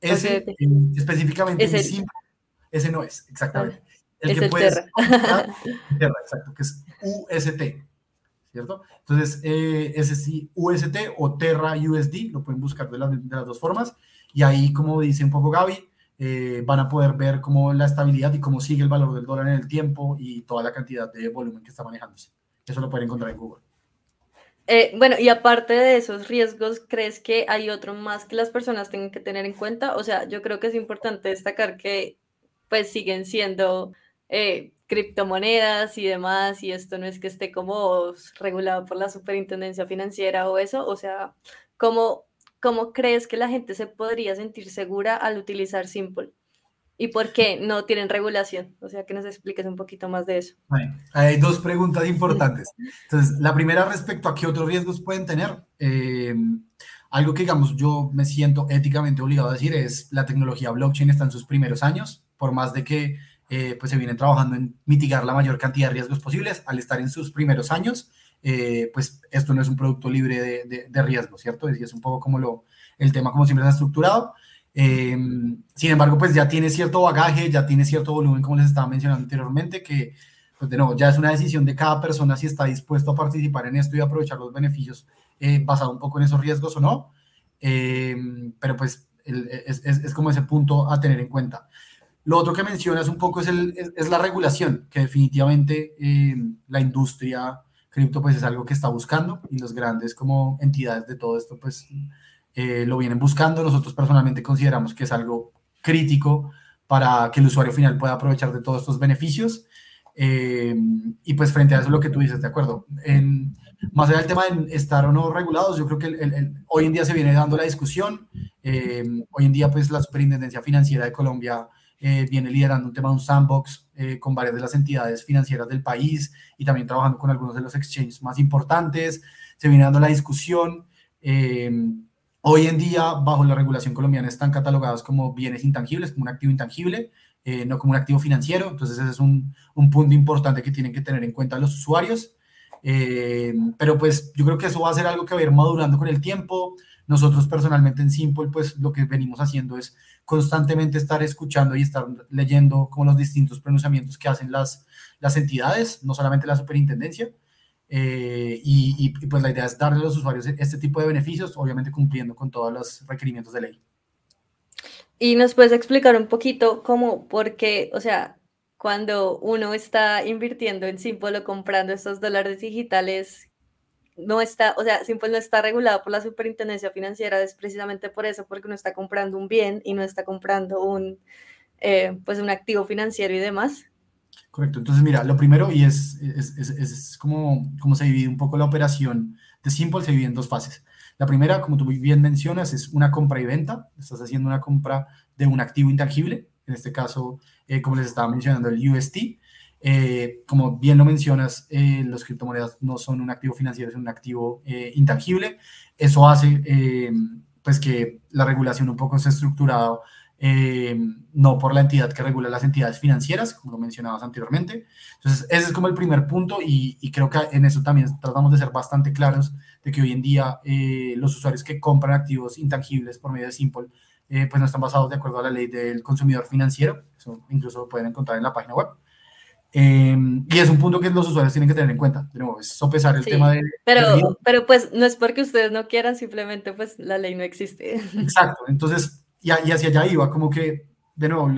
ese eh, específicamente ese. ese no es, exactamente. Ah, el es que el puedes terra. terra. exacto, que es UST, ¿cierto? Entonces, eh, sí, UST o Terra USD, lo pueden buscar de, de, las dos formas, y ahí, como dice un poco Gaby, eh, van a poder ver cómo la estabilidad y cómo sigue el valor del dólar en el tiempo y toda la cantidad de volumen que está manejándose. Eso lo pueden encontrar en Google. Eh, bueno, y aparte de esos riesgos, ¿crees que hay otro más que las personas tengan que tener en cuenta? O sea, yo creo que es importante destacar que pues siguen siendo eh, criptomonedas y demás, y esto no es que esté como regulado por la superintendencia financiera o eso, o sea, ¿cómo, cómo crees que la gente se podría sentir segura al utilizar Simple? y por qué no tienen regulación. O sea, que nos expliques un poquito más de eso. Hay dos preguntas importantes. Entonces, la primera respecto a qué otros riesgos pueden tener. Eh, algo que, digamos, yo me siento éticamente obligado a decir es la tecnología blockchain está en sus primeros años, por más de que eh, pues se vienen trabajando en mitigar la mayor cantidad de riesgos posibles, al estar en sus primeros años, eh, pues esto no es un producto libre de, de, riesgo, ¿cierto? Es, es un poco como lo, el tema como siempre está estructurado. Eh, sin embargo, pues ya tiene cierto bagaje, ya tiene cierto volumen, como les estaba mencionando anteriormente, que, pues de nuevo, ya es una decisión de cada persona si está dispuesto a participar en esto y aprovechar los beneficios eh, basado un poco en esos riesgos o no. Pero pues es, es, es, como ese punto a tener en cuenta. Lo otro que mencionas un poco es, el, es la regulación, que definitivamente eh, la industria cripto pues es algo que está buscando y los grandes como entidades de todo esto pues eh, lo vienen buscando. Nosotros personalmente consideramos que es algo crítico para que el usuario final pueda aprovechar de todos estos beneficios. Eh, y pues frente a eso lo que tú dices, de acuerdo. En, más allá del tema de estar o no regulados, yo creo que hoy en día se viene dando la discusión. Eh, hoy en día pues la Superintendencia Financiera de Colombia eh, viene liderando un tema de un sandbox con varias de las entidades financieras del país y también trabajando con algunos de los exchanges más importantes. Se viene dando la discusión. hoy en día, bajo la regulación colombiana, están catalogados como bienes intangibles, como un activo intangible. Eh, no como un activo financiero. Entonces ese es un, un, punto importante que tienen que tener en cuenta los usuarios. Eh, pero pues yo creo que eso va a ser algo que va a ir madurando con el tiempo. Nosotros personalmente en Simple, pues lo que venimos haciendo es constantemente estar escuchando y estar leyendo como los distintos pronunciamientos que hacen las, las entidades, no solamente la superintendencia. Eh, y, y, pues la idea es darle a los usuarios este tipo de beneficios, obviamente cumpliendo con todos los requerimientos de ley. Y nos puedes explicar un poquito cómo, porque, o sea, cuando uno está invirtiendo en Simple o comprando estos dólares digitales, no está, o sea, Simple no está regulado por la superintendencia financiera, es precisamente por eso, porque uno está comprando un bien y no está comprando un, eh, pues un activo financiero y demás. Correcto, entonces mira, lo primero, y es, es, es, es como, como se divide un poco la operación de Simple, se divide en dos fases. La primera, como tú bien mencionas, es una compra y venta. Estás haciendo una compra de un activo intangible, en este caso, eh, como les estaba mencionando, el UST. Eh, como bien lo mencionas, eh, los criptomonedas no son un activo financiero, es un activo intangible. Eso hace pues que la regulación un poco esté estructurada eh, no por la entidad que regula las entidades financieras, como lo mencionabas anteriormente. Entonces, ese es como el primer punto y, creo que en eso también tratamos de ser bastante claros de que hoy en día eh, los usuarios que compran activos intangibles por medio de Simple, eh, pues no están basados de acuerdo a la ley del consumidor financiero, eso incluso lo pueden encontrar en la página web. Y es un punto que los usuarios tienen que tener en cuenta. Nuevo, es sopesar el tema de... Pero, pero pues no es porque ustedes no quieran, simplemente pues la ley no existe. Exacto. Entonces, y, hacia allá iba, como que, de nuevo,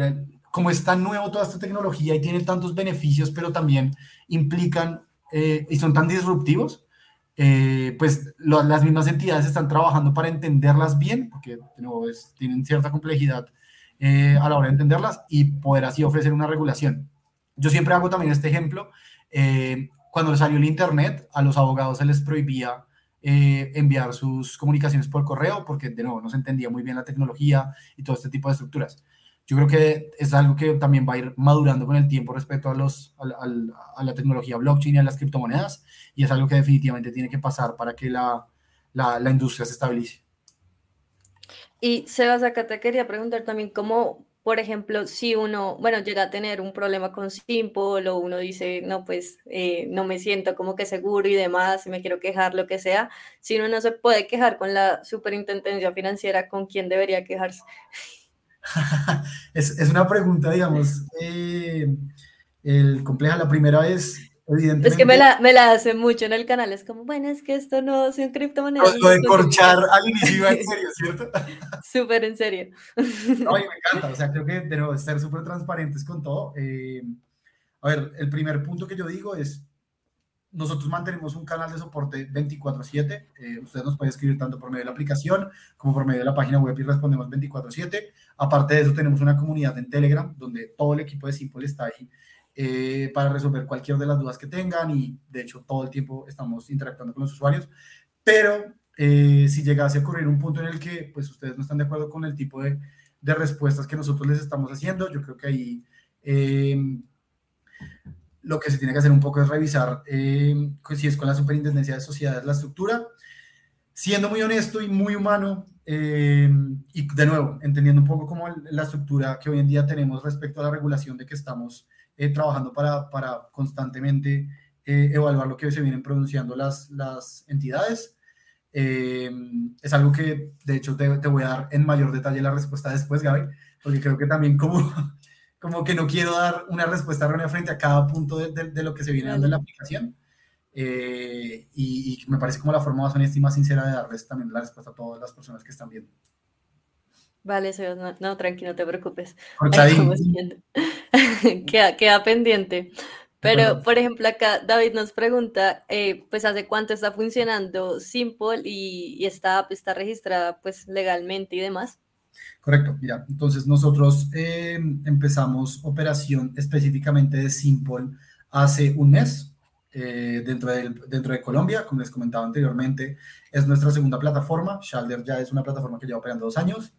como es tan nuevo toda esta tecnología y tiene tantos beneficios, pero también implican eh, y son tan disruptivos, eh, pues las mismas entidades están trabajando para entenderlas bien, porque de nuevo tienen cierta complejidad eh, a la hora de entenderlas y poder así ofrecer una regulación. Yo siempre hago también este ejemplo. cuando salió el Internet, a los abogados se les prohibía eh, enviar sus comunicaciones por correo, porque de nuevo no se entendía muy bien la tecnología y todo este tipo de estructuras. Yo creo que es algo que también va a ir madurando con el tiempo respecto a, los, a, la tecnología blockchain y a las criptomonedas, y es algo que definitivamente tiene que pasar para que la, la, la industria se estabilice. Y Sebas, acá te quería preguntar también cómo por ejemplo, si uno, bueno, llega a tener un problema con Simple o uno dice, no, pues eh, no me siento como que seguro y demás, me quiero quejar, lo que sea, si uno no se puede quejar con la superintendencia financiera, ¿con quién debería quejarse? es, es, una pregunta, digamos, eh, el compleja. La primera vez es que me la, me la hace mucho en el canal. Es como, bueno, es que esto no son criptomonedas. Lo, de corchar al inicio en serio, ¿cierto? Súper en serio. No, me encanta. O sea, creo que debo ser súper transparentes con todo. Eh, a ver, el primer punto que yo digo es, nosotros mantenemos un canal de soporte 24/7. Eh, ustedes nos pueden escribir tanto por medio de la aplicación como por medio de la página web y respondemos 24/7. Aparte de eso, tenemos una comunidad en Telegram donde todo el equipo de Simple está ahí eh, para resolver cualquier de las dudas que tengan y de hecho todo el tiempo estamos interactuando con los usuarios, pero eh, si llegase a ocurrir un punto en el que pues ustedes no están de acuerdo con el tipo de, de respuestas que nosotros les estamos haciendo, yo creo que ahí em, lo que se tiene que hacer un poco es revisar em, pues, si es con la superintendencia de sociedades la estructura, siendo muy honesto y muy humano, em, y de nuevo, entendiendo un poco como la estructura que hoy en día tenemos respecto a la regulación de que estamos eh, trabajando para, para constantemente eh, evaluar lo que se vienen pronunciando las, las entidades. Eh, es algo que, de hecho, te, te, voy a dar en mayor detalle la respuesta después, Gaby, porque creo que también como, como que no quiero dar una respuesta errónea frente a cada punto de, de, lo que se viene dando en la aplicación. y, y, me parece como la forma más honesta y más sincera de darles también la respuesta a todas las personas que están viendo. Vale, no, no, tranquilo, no te preocupes. queda, queda pendiente. Pero, por ejemplo, acá David nos pregunta, eh, pues, ¿hace cuánto está funcionando Simple y, y esta app está registrada, pues, legalmente y demás? Correcto, mira, entonces nosotros eh, empezamos operación específicamente de Simple hace un mes eh, dentro, de, dentro de Colombia, como les comentaba anteriormente, es nuestra segunda plataforma. Shalder ya es una plataforma que lleva operando dos años.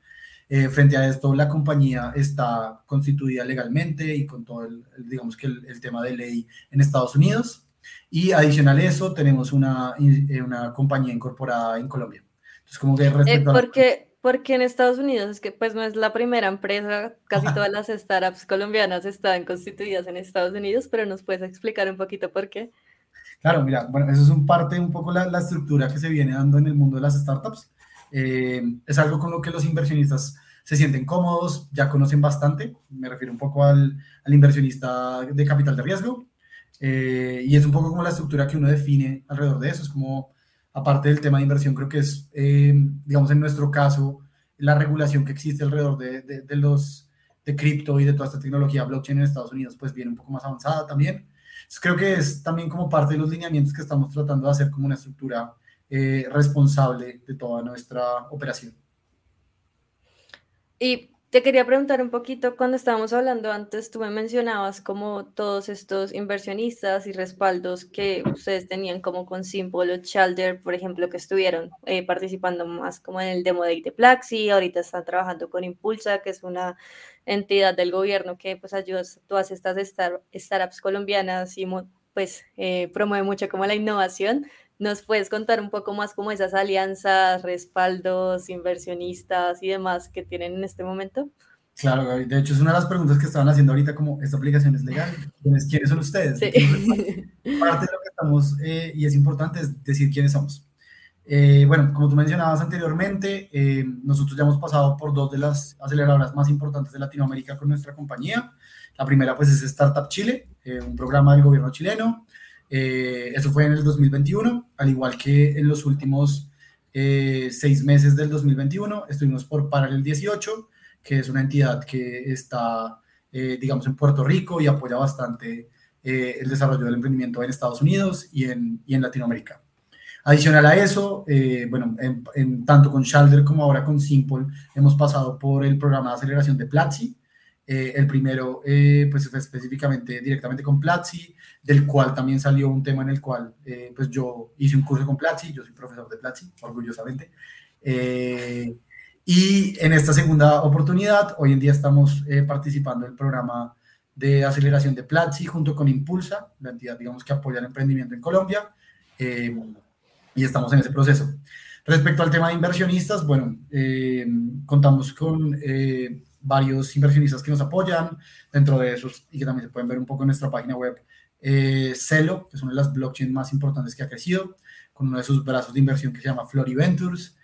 Eh, frente a esto, la compañía está constituida legalmente y con todo el, digamos que el, tema de ley en Estados Unidos. Y adicional a eso, tenemos una, eh, una compañía incorporada en Colombia. Entonces, como que respecto porque, porque en Estados Unidos es que pues no es la primera empresa, casi todas las startups colombianas están constituidas en Estados Unidos, pero nos puedes explicar un poquito por qué. Claro, mira, bueno, eso es un parte, un poco la, la estructura que se viene dando en el mundo de las startups. Eh, es algo con lo que los inversionistas se sienten cómodos, ya conocen bastante. Me refiero un poco al, al inversionista de capital de riesgo. Eh, y es un poco como la estructura que uno define alrededor de eso. Es como, aparte del tema de inversión, creo que es, eh, digamos, en nuestro caso, la regulación que existe alrededor de, de, de los de cripto y de toda esta tecnología blockchain en Estados Unidos, pues viene un poco más avanzada también creo que es también como parte de los lineamientos que estamos tratando de hacer como una estructura eh, responsable de toda nuestra operación. Y te quería preguntar un poquito, cuando estábamos hablando antes, tú me mencionabas como todos estos inversionistas y respaldos que ustedes tenían como con Simple o Chalder, por ejemplo, que estuvieron eh, participando más como en el Demo de Plaxi, ahorita están trabajando con Impulsa, que es una entidad del gobierno que pues ayuda a todas estas startups colombianas y pues eh, promueve mucho como la innovación. ¿Nos puedes contar un poco más como esas alianzas, respaldos, inversionistas y demás que tienen en este momento? Claro, Gaby. De hecho, es una de las preguntas que estaban haciendo ahorita, como, ¿esta aplicación es legal? ¿Quiénes, quiénes son ustedes? Sí. Parte de lo que estamos, eh, y es importante, es decir quiénes somos. Eh, bueno, como tú mencionabas anteriormente, eh, nosotros ya hemos pasado por dos de las aceleradoras más importantes de Latinoamérica con nuestra compañía. La primera, pues, es Startup Chile, eh, un programa del gobierno chileno. Eso fue en el 2021, al igual que en los últimos seis meses del 2021, estuvimos por Paralel 18, que es una entidad que está, digamos, en Puerto Rico y apoya bastante el desarrollo del emprendimiento en Estados Unidos y en, y en Latinoamérica. Adicional a eso, eh, bueno, en, tanto con Shalder como ahora con Simple, hemos pasado por el programa de aceleración de Platzi. Eh, el primero, eh, pues fue específicamente directamente con Platzi, del cual también salió un tema en el cual, pues yo hice un curso con Platzi, yo soy profesor de Platzi, orgullosamente. y en esta segunda oportunidad, hoy en día estamos participando en el programa de aceleración de Platzi junto con Impulsa, la entidad, digamos, que apoya el emprendimiento en Colombia y estamos en ese proceso. Respecto al tema de inversionistas, bueno, eh, contamos con eh, varios inversionistas que nos apoyan, dentro de esos, y que también se pueden ver un poco en nuestra página web, eh, Celo, que es una de las blockchains más importantes que ha crecido, con uno de sus brazos de inversión que se llama Flori Ventures,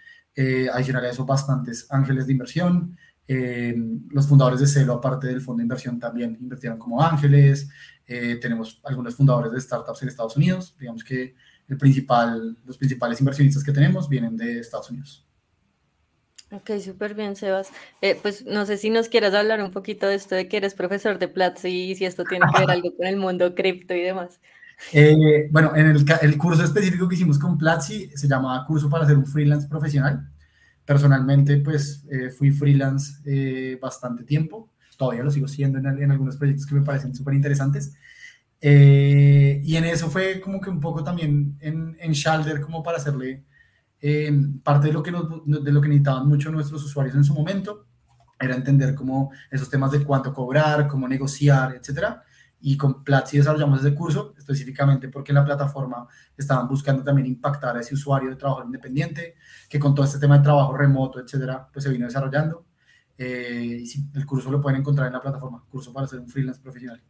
adicional a eso bastantes ángeles de inversión, los fundadores de Celo, aparte del fondo de inversión, también invirtieron como ángeles, tenemos algunos fundadores de startups en Estados Unidos, digamos que los principales inversionistas que tenemos vienen de Estados Unidos. Ok, súper bien, Sebas. Eh, pues no sé si nos quieras hablar un poquito de esto de que eres profesor de Platzi y si esto tiene que ver algo con el mundo cripto y demás. Eh, bueno, en el, el, curso específico que hicimos con Platzi se llama Curso para ser un freelance profesional. Personalmente, pues eh, fui freelance bastante tiempo. Todavía lo sigo siendo en, en algunos proyectos que me parecen súper interesantes. Eh, y en eso fue como que un poco también en, en Shalder como para hacerle eh, parte de lo, que de lo que necesitaban mucho nuestros usuarios en su momento, era entender cómo esos temas de cuánto cobrar, cómo negociar, etcétera. Y con Platzi desarrollamos ese curso específicamente porque en la plataforma estaban buscando también impactar a ese usuario de trabajo independiente, que con todo este tema de trabajo remoto, etcétera, pues se vino desarrollando. Eh, y el curso lo pueden encontrar en la plataforma, curso para ser un freelance profesional.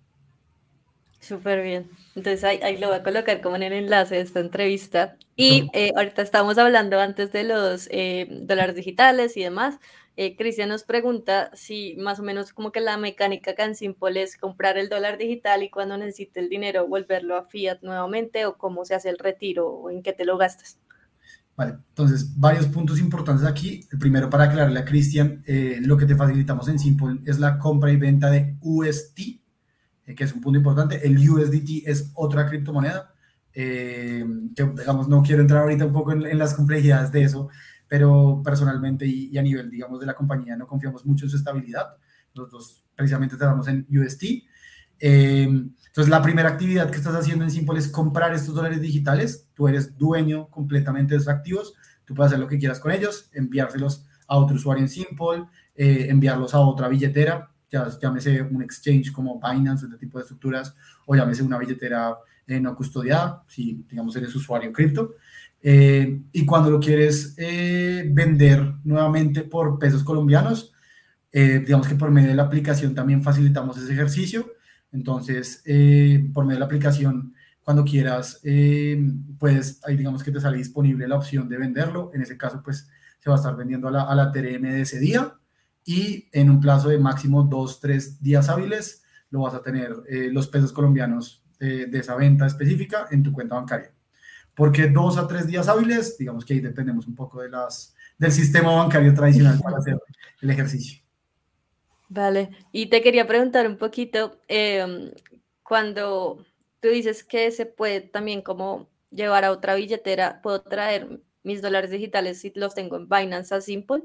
Súper bien. Entonces ahí, lo voy a colocar como en el enlace de esta entrevista. Y eh, ahorita estamos hablando antes de los eh, dólares digitales y demás. Eh, Cristian nos pregunta si más o menos como que la mecánica tan simple es comprar el dólar digital y cuando necesite el dinero volverlo a fiat nuevamente o cómo se hace el retiro o en qué te lo gastas. Vale, entonces varios puntos importantes aquí. El primero para aclararle a Cristian, lo que te facilitamos en Simple es la compra y venta de UST, eh, que es un punto importante. El USDT es otra criptomoneda, eh, digamos, no quiero entrar ahorita un poco en, las complejidades de eso, pero personalmente y, a nivel, digamos, de la compañía no confiamos mucho en su estabilidad. Nosotros precisamente trabajamos en USD. Eh, Entonces, la primera actividad que estás haciendo en Simple es comprar estos dólares digitales. Tú eres dueño completamente de esos activos. Tú puedes hacer lo que quieras con ellos, enviárselos a otro usuario en Simple, eh, enviarlos a otra billetera, llámese un exchange como Binance, este tipo de estructuras, o llámese una billetera eh, no custodiada, si digamos eres usuario cripto. Eh, y cuando lo quieres vender nuevamente por pesos colombianos, digamos que por medio de la aplicación también facilitamos ese ejercicio entonces, eh, por medio de la aplicación, cuando quieras, eh, puedes, ahí digamos que te sale disponible la opción de venderlo. En ese caso, pues se va a estar vendiendo a la, a la TRM de ese día y en un plazo de máximo dos, tres días hábiles, lo vas a tener eh, los pesos colombianos de esa venta específica en tu cuenta bancaria. Porque dos a tres días hábiles, digamos que ahí dependemos un poco de las, del sistema bancario tradicional para hacer el ejercicio. Vale, y te quería preguntar un poquito, em, cuando tú dices que se puede también como llevar a otra billetera, ¿puedo traer mis dólares digitales si los tengo en Binance a Simple?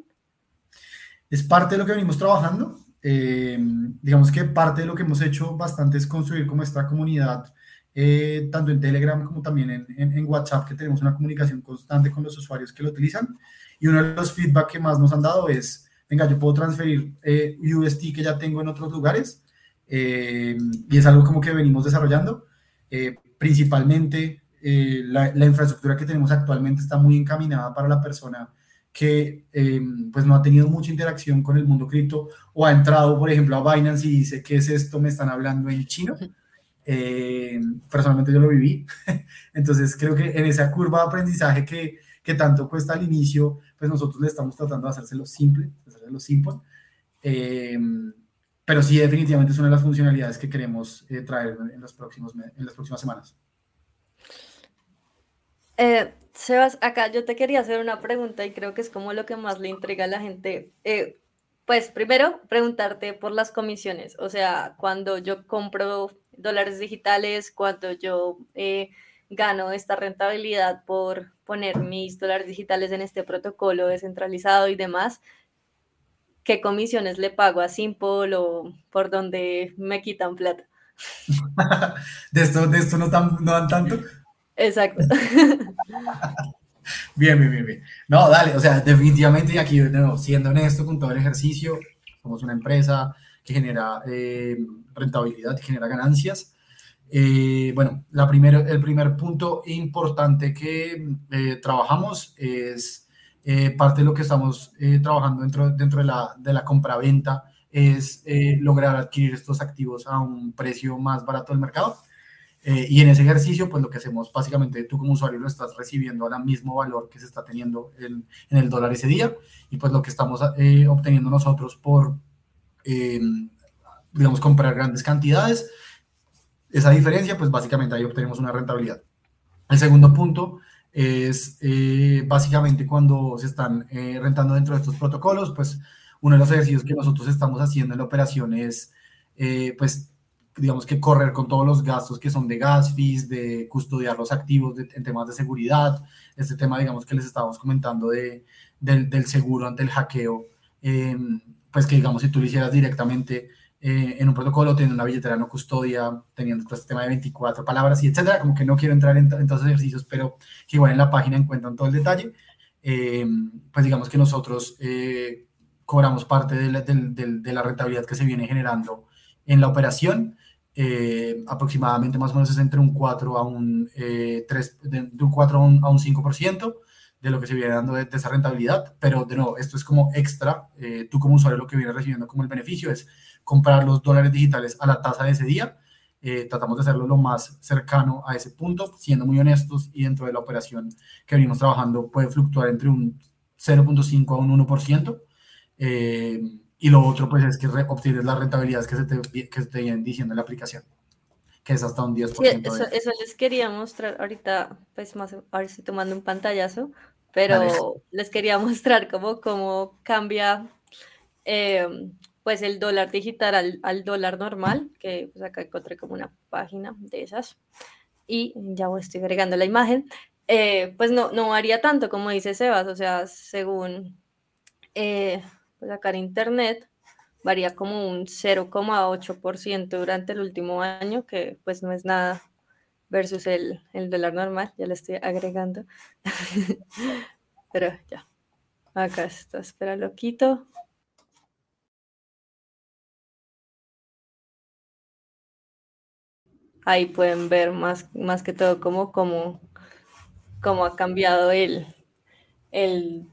Es parte de lo que venimos trabajando. Em, digamos que parte de lo que hemos hecho bastante es construir como esta comunidad, eh, tanto en Telegram como también en, WhatsApp, que tenemos una comunicación constante con los usuarios que lo utilizan. Y uno de los feedback que más nos han dado es venga, yo puedo transferir eh, UST que ya tengo en otros lugares. Eh, y es algo como que venimos desarrollando. Eh, principalmente la, infraestructura que tenemos actualmente está muy encaminada para la persona que pues no ha tenido mucha interacción con el mundo cripto o ha entrado, por ejemplo, a Binance y dice, ¿qué es esto? Me están hablando en chino. personalmente yo lo viví. Entonces creo que en esa curva de aprendizaje que, que tanto cuesta al inicio, pues nosotros le estamos tratando de hacérselo simple, lo simple. Eh, pero sí, definitivamente es una de las funcionalidades que queremos eh, traer en, los próximos, en las próximas semanas. Eh, Sebas, acá yo te quería hacer una pregunta y creo que es como lo que más le intriga a la gente. pues primero, preguntarte por las comisiones. O sea, cuando yo compro dólares digitales, cuando yo gano esta rentabilidad por poner mis dólares digitales en este protocolo descentralizado y demás, qué comisiones le pago a Simple o por dónde me quitan plata. de esto, de esto no, tan, no dan tanto. Exacto. bien, bien, bien, bien. No, dale, o sea, definitivamente, aquí siendo honesto con todo el ejercicio, somos una empresa que genera eh, rentabilidad, que genera ganancias. Eh, bueno, la el primer punto importante que eh, trabajamos es eh, parte de lo que estamos eh, trabajando dentro, dentro de la, de la compra-venta es eh, lograr adquirir estos activos a un precio más barato del mercado. Y en ese ejercicio, pues lo que hacemos básicamente, tú como usuario lo estás recibiendo al mismo valor que se está teniendo en, en el dólar ese día, y pues lo que estamos obteniendo nosotros por, digamos, comprar grandes cantidades, esa diferencia, pues básicamente ahí obtenemos una rentabilidad. El segundo punto es eh, básicamente cuando se están eh, rentando dentro de estos protocolos, pues uno de los ejercicios que nosotros estamos haciendo en la operación es, eh, pues, digamos que correr con todos los gastos que son de gas fees, de custodiar los activos en temas de seguridad, este tema, digamos, que les estábamos comentando de, del, del seguro ante el hackeo, pues que, digamos, si tú lo hicieras directamente eh, en un protocolo, teniendo una billetera no custodia, teniendo todo este tema de 24 palabras y etcétera, como que no quiero entrar en, todos esos ejercicios, pero que igual en la página encuentran todo el detalle, eh, pues digamos que nosotros eh, cobramos parte de la, de, la, rentabilidad que se viene generando en la operación, aproximadamente más o menos es entre un 4 a un, 3, de, un 4 a un, a un 5%, de lo que se viene dando de, esa rentabilidad, pero de nuevo, esto es como extra, tú como usuario lo que vienes recibiendo como el beneficio es comprar los dólares digitales a la tasa de ese día. Eh, tratamos de hacerlo lo más cercano a ese punto, siendo muy honestos y dentro de la operación que venimos trabajando puede fluctuar entre un 0.5 a un 1%. Y lo otro pues es que obtienes las rentabilidades que se te, que se te vienen diciendo en la aplicación, que es hasta un 10%. Sí, eso, eso, les quería mostrar ahorita, pues más, ahora estoy tomando un pantallazo, pero les quería mostrar cómo, cómo cambia eh, pues el dólar digital al, dólar normal, que pues acá encontré como una página de esas y ya estoy agregando la imagen, eh, pues no, no varía tanto como dice Sebas, o sea, según eh, pues acá internet varía como un 0,8% durante el último año, que pues no es nada versus el, el dólar normal, ya le estoy agregando. Pero ya, acá está, espera, lo quito. Ahí pueden ver más, más que todo cómo, cómo, cómo ha cambiado el, el,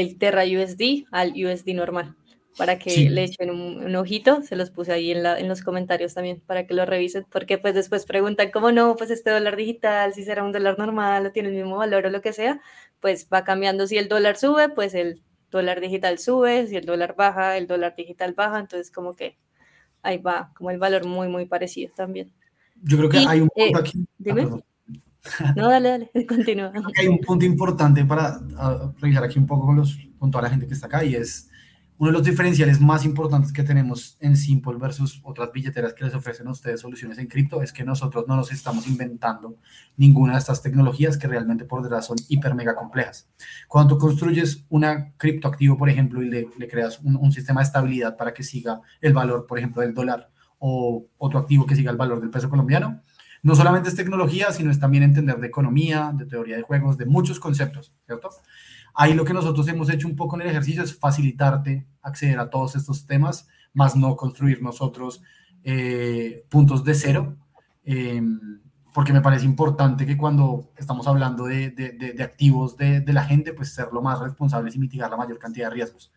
el Terra USD al USD normal para que le echen un, ojito, se los puse ahí en, la, en, los comentarios también para que lo revisen, porque pues después preguntan cómo no, pues este dólar digital, si será un dólar normal o tiene el mismo valor o lo que sea, pues va cambiando, si el dólar sube, pues el dólar digital sube, si el dólar baja, el dólar digital baja, entonces como que ahí va, como el valor muy, muy parecido también. Yo creo que hay un punto eh, aquí. Ah, no, dale, dale, continúa. Hay un punto importante para ah, revisar aquí un poco con, los, con toda la gente que está acá y es uno de los diferenciales más importantes que tenemos en Simple versus otras billeteras que les ofrecen a ustedes soluciones en cripto es que nosotros no nos estamos inventando ninguna de estas tecnologías que realmente por detrás son hiper mega complejas. Cuando tú construyes una criptoactivo, por ejemplo, y le, creas un, un, sistema de estabilidad para que siga el valor, por ejemplo, del dólar o otro activo que siga el valor del peso colombiano, no solamente es tecnología, sino es también entender de economía, de teoría de juegos, de muchos conceptos, ¿cierto? Ahí lo que nosotros hemos hecho un poco en el ejercicio es facilitarte acceder a todos estos temas, más no construir nosotros eh, puntos de cero, em, porque me parece importante que cuando estamos hablando de, de, activos de, de, la gente, pues ser lo más responsables y mitigar la mayor cantidad de riesgos.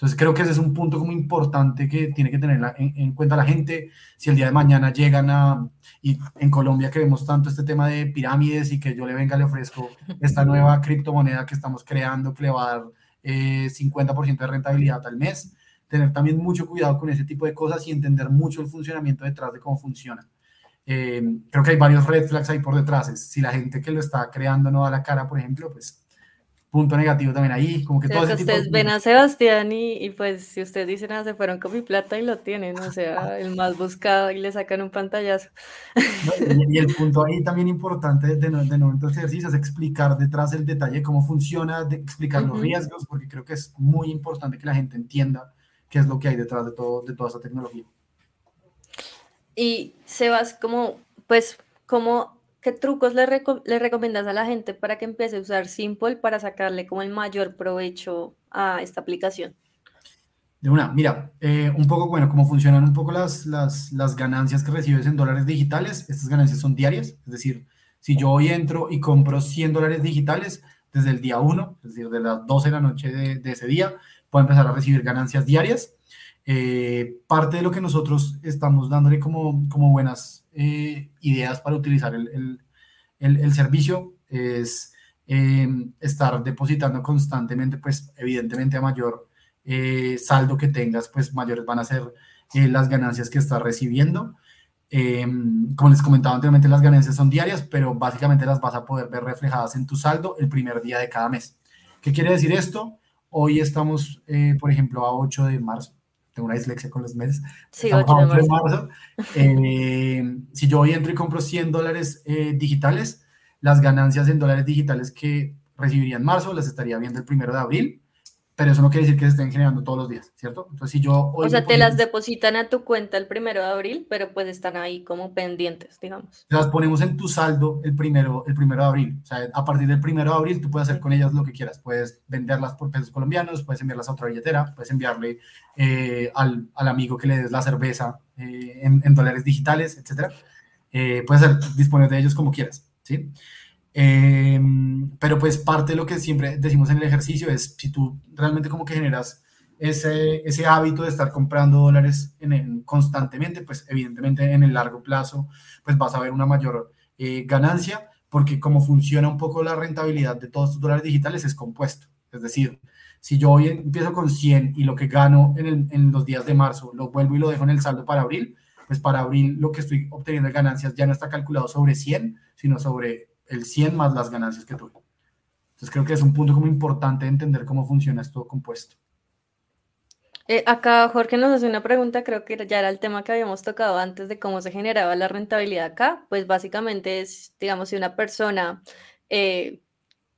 Entonces creo que ese es un punto como importante que tiene que tener en, cuenta la gente. Si el día de mañana llegan a, y en Colombia que vemos tanto este tema de pirámides y que yo le venga, le ofrezco esta nueva criptomoneda que estamos creando que le va a dar eh, 50% de rentabilidad al mes, tener también mucho cuidado con ese tipo de cosas y entender mucho el funcionamiento detrás de cómo funciona. Eh, creo que hay varios red flags ahí por detrás. Si la gente que lo está creando no da la cara, por ejemplo, pues punto negativo también ahí, como que todo ese Ustedes ven a Sebastián y, pues si ustedes dicen, ah, se fueron con mi plata y lo tienen, o sea, el más buscado y le sacan un pantallazo. y, el punto ahí también importante de, de, de nuestro ejercicio es explicar detrás el detalle cómo funciona, de explicar los riesgos, porque creo que es muy importante que la gente entienda qué es lo que hay detrás de, todo, de toda esa tecnología. Y Sebas, como, pues, como ¿Qué trucos le, le, recomiendas a la gente para que empiece a usar Simple para sacarle como el mayor provecho a esta aplicación? De una, mira, eh, un poco, bueno, cómo funcionan un poco las, ganancias que recibes en dólares digitales. Estas ganancias son diarias, es decir, si yo hoy entro y compro 100 dólares digitales desde el día 1, es decir, de las 12 de la noche de ese día, puedo empezar a recibir ganancias diarias. Eh, parte de lo que nosotros estamos dándole como, como buenas eh, ideas para utilizar el, el, el, servicio es em, estar depositando constantemente, pues evidentemente a mayor eh, saldo que tengas, pues mayores van a ser las ganancias que estás recibiendo. Em, como les comentaba anteriormente, las ganancias son diarias, pero básicamente las vas a poder ver reflejadas en tu saldo el primer día de cada mes. ¿Qué quiere decir esto? Hoy estamos, por ejemplo, a 8 de marzo tengo una dislexia con los meses. Sí, 8 de marzo. Eh, si yo hoy entro y compro 100 dólares eh, digitales, las ganancias en dólares digitales que recibiría en marzo las estaría viendo el primero de abril pero eso no quiere decir que se estén generando todos los días, ¿cierto? Entonces, si yo... o sea, te las depositan a tu cuenta el primero de abril, pero pues están ahí como pendientes, digamos. Las ponemos en tu saldo el primero, el primero de abril. O sea, a partir del primero de abril tú puedes hacer con ellas lo que quieras. Puedes venderlas por pesos colombianos, puedes enviarlas a otra billetera, puedes enviarle eh, al, al, amigo que le des la cerveza eh, en, en, dólares digitales, etcétera. Eh, puedes disponer de ellos como quieras, ¿sí? Eh, pero pues parte de lo que siempre decimos en el ejercicio es si tú realmente como que generas ese, ese hábito de estar comprando dólares en, constantemente, pues evidentemente en el largo plazo pues vas a ver una mayor eh, ganancia porque como funciona un poco la rentabilidad de todos estos dólares digitales es compuesto. Es decir, si yo hoy empiezo con 100 y lo que gano en, el, en los días de marzo lo vuelvo y lo dejo en el saldo para abril, pues para abril lo que estoy obteniendo de ganancias ya no está calculado sobre 100, sino sobre el 100 más las ganancias que tuve. Entonces creo que es un punto como importante entender cómo funciona esto compuesto. Eh, acá Jorge nos hace una pregunta, creo que ya era el tema que habíamos tocado antes de cómo se generaba la rentabilidad acá. Pues básicamente es, digamos, si una persona eh,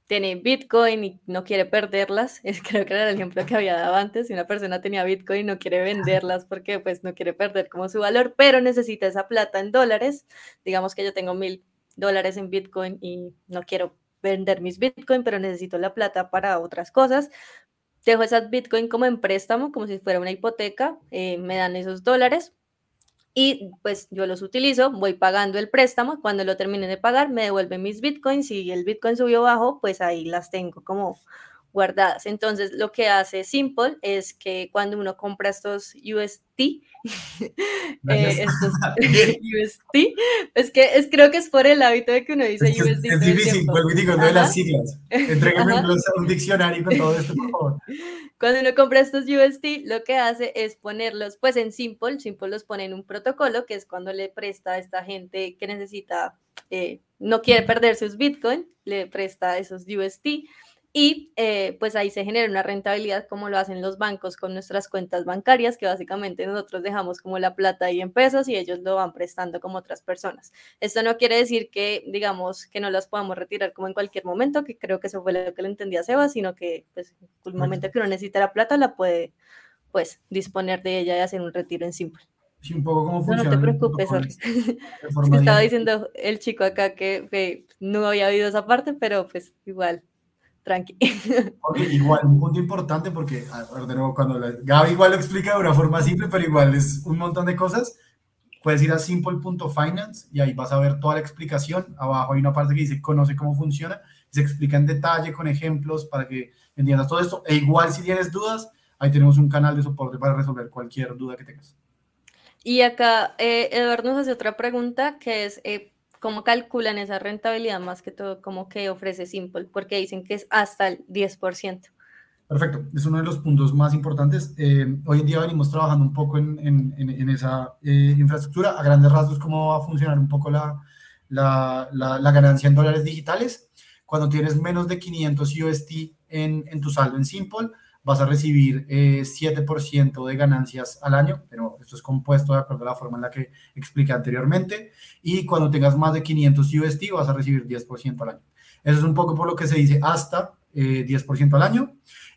tiene Bitcoin y no quiere perderlas, creo que era el ejemplo que había dado antes, si una persona tenía Bitcoin y no quiere venderlas porque pues no quiere perder como su valor, pero necesita esa plata en dólares, digamos que yo tengo mil dólares en Bitcoin y no quiero vender mis Bitcoin, pero necesito la plata para otras cosas, dejo esas Bitcoin como en préstamo, como si fuera una hipoteca, eh, me dan esos dólares, y pues yo los utilizo, voy pagando el préstamo, cuando lo termine de pagar me devuelven mis bitcoins, si el bitcoin subió bajo, pues ahí las tengo como guardadas. Entonces, lo que hace Simple es que cuando uno compra estos UST, eh, estos UST, es que es, creo que es por el hábito de que uno dice UST. Es difícil, y digo, no de las siglas. Un diccionario con todo esto, por favor. Cuando uno compra estos UST, lo que hace es ponerlos pues en Simple, Simple los pone en un protocolo, que es cuando le presta a esta gente que necesita, eh, no quiere perder sus Bitcoin, le presta esos UST y eh, pues ahí se genera una rentabilidad como lo hacen los bancos con nuestras cuentas bancarias, que básicamente nosotros dejamos como la plata ahí en pesos y ellos lo van prestando como otras personas. Esto no quiere decir que, digamos, que no las podamos retirar como en cualquier momento, que creo que eso fue lo que le entendía Seba, sino que pues el momento que uno necesita la plata la puede pues disponer de ella y hacer un retiro en simple. Sí, un poco cómo funciona. No, te preocupes, estaba diciendo el chico acá que, que no había oído esa parte, pero pues igual tranqui. igual, un punto importante porque, de nuevo, cuando Gaby igual lo explica de una forma simple, pero igual es un montón de cosas. Puedes ir a simple.finance y ahí vas a ver toda la explicación. Abajo hay una parte que dice conoce cómo funciona. Se explica en detalle con ejemplos para que entiendas todo esto. E igual si tienes dudas, ahí tenemos un canal de soporte para resolver cualquier duda que tengas. Y acá eh, Eduardo nos hace otra pregunta que es, eh, ¿Cómo calculan esa rentabilidad más que todo? ¿Cómo que ofrece Simple? Porque dicen que es hasta el 10%. Perfecto, es uno de los puntos más importantes. Eh, hoy en día venimos trabajando un poco en, en, en esa eh, infraestructura. A grandes rasgos, cómo va a funcionar un poco la, la, la, ganancia en dólares digitales. Cuando tienes menos de 500 UST en, en tu saldo en Simple, vas a recibir eh, 7% de ganancias al año, pero esto es compuesto de acuerdo a la forma en la que expliqué anteriormente, y cuando tengas más de 500 USD vas a recibir 10% al año. Eso es un poco por lo que se dice hasta eh, 10% al año.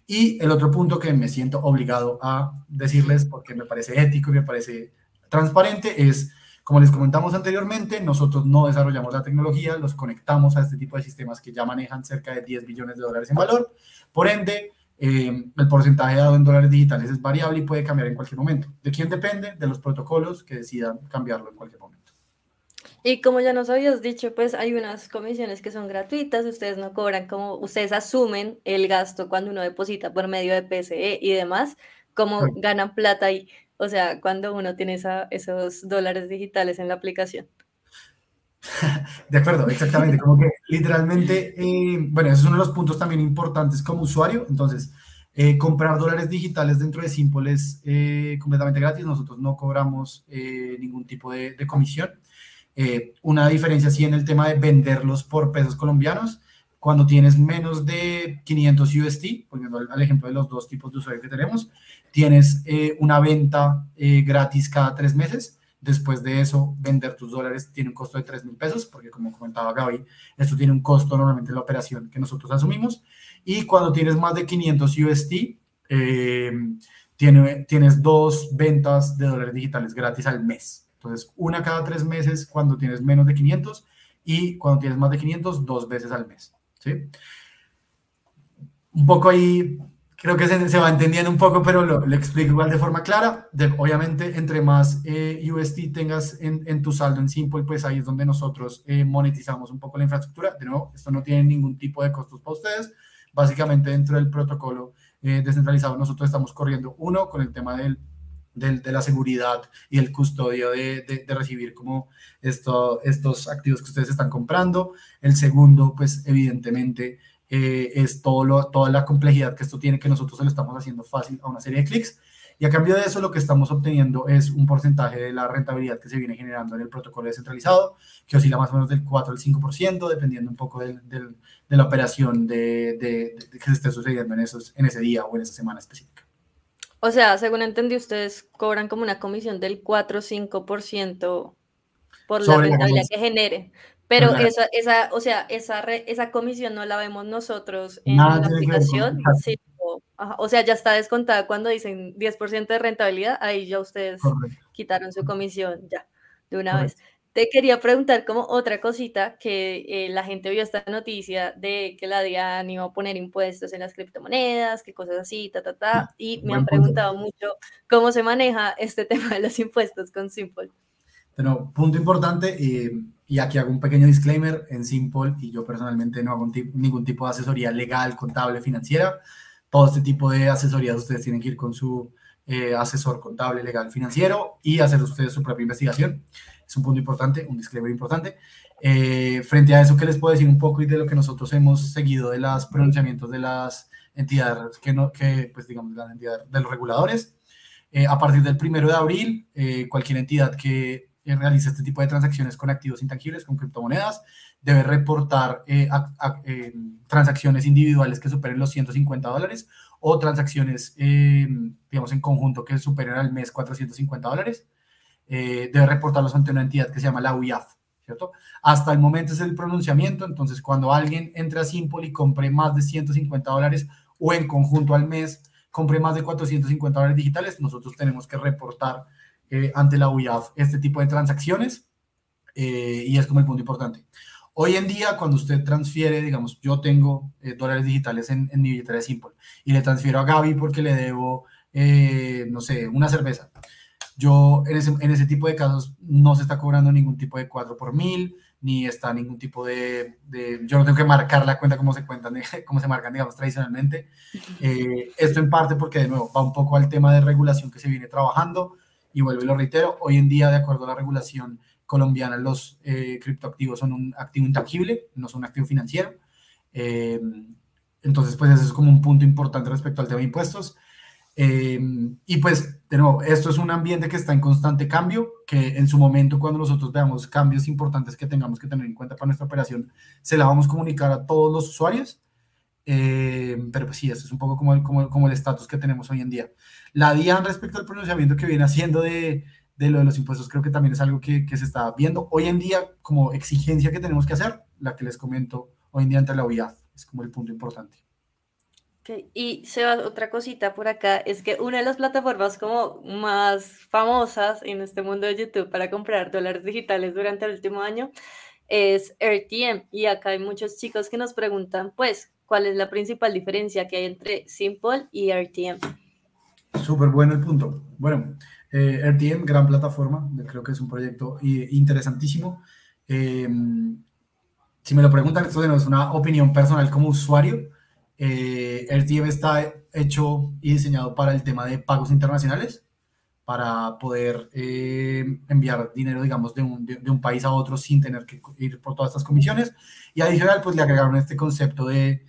Y el otro punto que me siento obligado a decirles, porque me parece ético y me parece transparente, es, como les comentamos anteriormente, nosotros no desarrollamos la tecnología, los conectamos a este tipo de sistemas que ya manejan cerca de 10 billones de dólares en valor. Por ende, eh, el porcentaje dado en dólares digitales es variable y puede cambiar en cualquier momento. ¿De quién depende? De los protocolos que decidan cambiarlo en cualquier momento. Y como ya nos habías dicho, pues hay unas comisiones que son gratuitas, ustedes no cobran como, ustedes asumen el gasto cuando uno deposita por medio de PCE y demás, como ganan plata ahí, o sea, cuando uno tiene esos dólares digitales en la aplicación. De acuerdo, exactamente. Como que literalmente, eh, bueno, ese es uno de los puntos también importantes como usuario. Entonces, eh, comprar dólares digitales dentro de Simple es eh, completamente gratis. Nosotros no cobramos ningún tipo de, comisión. una diferencia sí en el tema de venderlos por pesos colombianos. Cuando tienes menos de 500 UST, poniendo al ejemplo de los dos tipos de usuarios que tenemos, tienes una venta gratis cada tres meses Después de eso, vender tus dólares tiene un costo de 3 mil pesos, porque como comentaba Gaby, esto tiene un costo normalmente en la operación que nosotros asumimos. Y cuando tienes más de 500 UST, eh, tiene, tienes dos ventas de dólares digitales gratis al mes. Entonces, una cada tres meses cuando tienes menos de 500 y cuando tienes más de 500, dos veces al mes. ¿sí? Un poco ahí creo que se, va entendiendo un poco, pero lo, le explico igual de forma clara. obviamente, entre más eh, USD tengas en, tu saldo en Simple, pues ahí es donde nosotros eh, monetizamos un poco la infraestructura. De nuevo, esto no tiene ningún tipo de costos para ustedes. Básicamente, dentro del protocolo eh, descentralizado, nosotros estamos corriendo, uno, con el tema del, de la seguridad y el custodio de, de, recibir como esto, estos activos que ustedes están comprando. El segundo, pues evidentemente, eh, es todo lo, toda la complejidad que esto tiene, que nosotros se lo estamos haciendo fácil a una serie de clics. Y a cambio de eso, lo que estamos obteniendo es un porcentaje de la rentabilidad que se viene generando en el protocolo descentralizado, que oscila más o menos del 4 al 5%, dependiendo un poco del, del, de la operación de, de, que se esté sucediendo en, esos, en ese día o en esa semana específica. O sea, según entendí, ustedes cobran como una comisión del 4 o 5% por la rentabilidad que genere. Pero esa, esa, o sea, esa, esa comisión no la vemos nosotros en la aplicación. o, sea, ya está descontada cuando dicen 10% de rentabilidad, ahí ya ustedes quitaron su comisión ya, de una vez. Te quería preguntar como otra cosita que eh, la gente vio esta noticia de que la DIAN iba a poner impuestos en las criptomonedas, que cosas así, ta, ta, ta, y me han preguntado mucho cómo se maneja este tema de los impuestos con Simple. Pero punto importante, y aquí hago un pequeño disclaimer, en Simple, y yo personalmente no hago ningún tipo de asesoría legal, contable, financiera. Todo este tipo de asesorías ustedes tienen que ir con su eh, asesor contable, legal, financiero y hacer ustedes su propia investigación. Es un punto importante, un disclaimer importante. Eh, frente a eso, ¿qué les puedo decir un poco y de lo que nosotros hemos seguido de los pronunciamientos de las entidades, que, no, que pues digamos, las entidades de los reguladores? Eh, a partir del primero de abril, cualquier entidad que realiza este tipo de transacciones con activos intangibles, con criptomonedas, debe reportar eh, transacciones individuales que superen los 150 dólares o transacciones, eh, digamos, en conjunto que superen al mes 450 dólares. Eh, debe reportarlos ante una entidad que se llama la UIAF, ¿cierto? Hasta el momento es el pronunciamiento, entonces cuando alguien entre a Simple y compre más de 150 dólares o en conjunto al mes compre más de 450 dólares digitales, nosotros tenemos que reportar eh, ante la UIAF este tipo de transacciones eh, y es como el punto importante. Hoy en día, cuando usted transfiere, digamos, yo tengo eh, dólares digitales en, mi billetera de Simple y le transfiero a Gaby porque le debo, no sé, una cerveza. Yo en ese, en ese, tipo de casos no se está cobrando ningún tipo de 4 por mil, ni está ningún tipo de, de, yo no tengo que marcar la cuenta como se cuentan, como se marcan, digamos, tradicionalmente. esto en parte porque, de nuevo, va un poco al tema de regulación que se viene trabajando y vuelvo y lo reitero, hoy en día, de acuerdo a la regulación colombiana, los eh, criptoactivos son un activo intangible, no son un activo financiero. Eh, entonces, pues eso es como un punto importante respecto al tema de impuestos. Eh, y pues, de nuevo, esto es un ambiente que está en constante cambio, que en su momento, cuando nosotros veamos cambios importantes que tengamos que tener en cuenta para nuestra operación, se la vamos a comunicar a todos los usuarios. pero pues sí, eso es un poco como como, como el estatus que tenemos hoy en día. La DIAN respecto al pronunciamiento que viene haciendo de, de lo de los impuestos, creo que también es algo que, que, se está viendo hoy en día como exigencia que tenemos que hacer, la que les comento hoy en día ante la OIAF, es como el punto importante. Okay. Y Seba, otra cosita por acá, es que una de las plataformas como más famosas en este mundo de YouTube para comprar dólares digitales durante el último año es RTM. Y acá hay muchos chicos que nos preguntan, pues, ¿cuál es la principal diferencia que hay entre Simple y RTM? Súper bueno el punto. Bueno, eh, RTM, gran plataforma, creo que es un proyecto interesantísimo. Eh, si me lo preguntan, esto es una opinión personal como usuario. Eh, RTM está hecho y diseñado para el tema de pagos internacionales, para poder eh, enviar dinero, digamos, de un, de, un, país a otro sin tener que ir por todas estas comisiones. Y adicional, pues le agregaron este concepto de,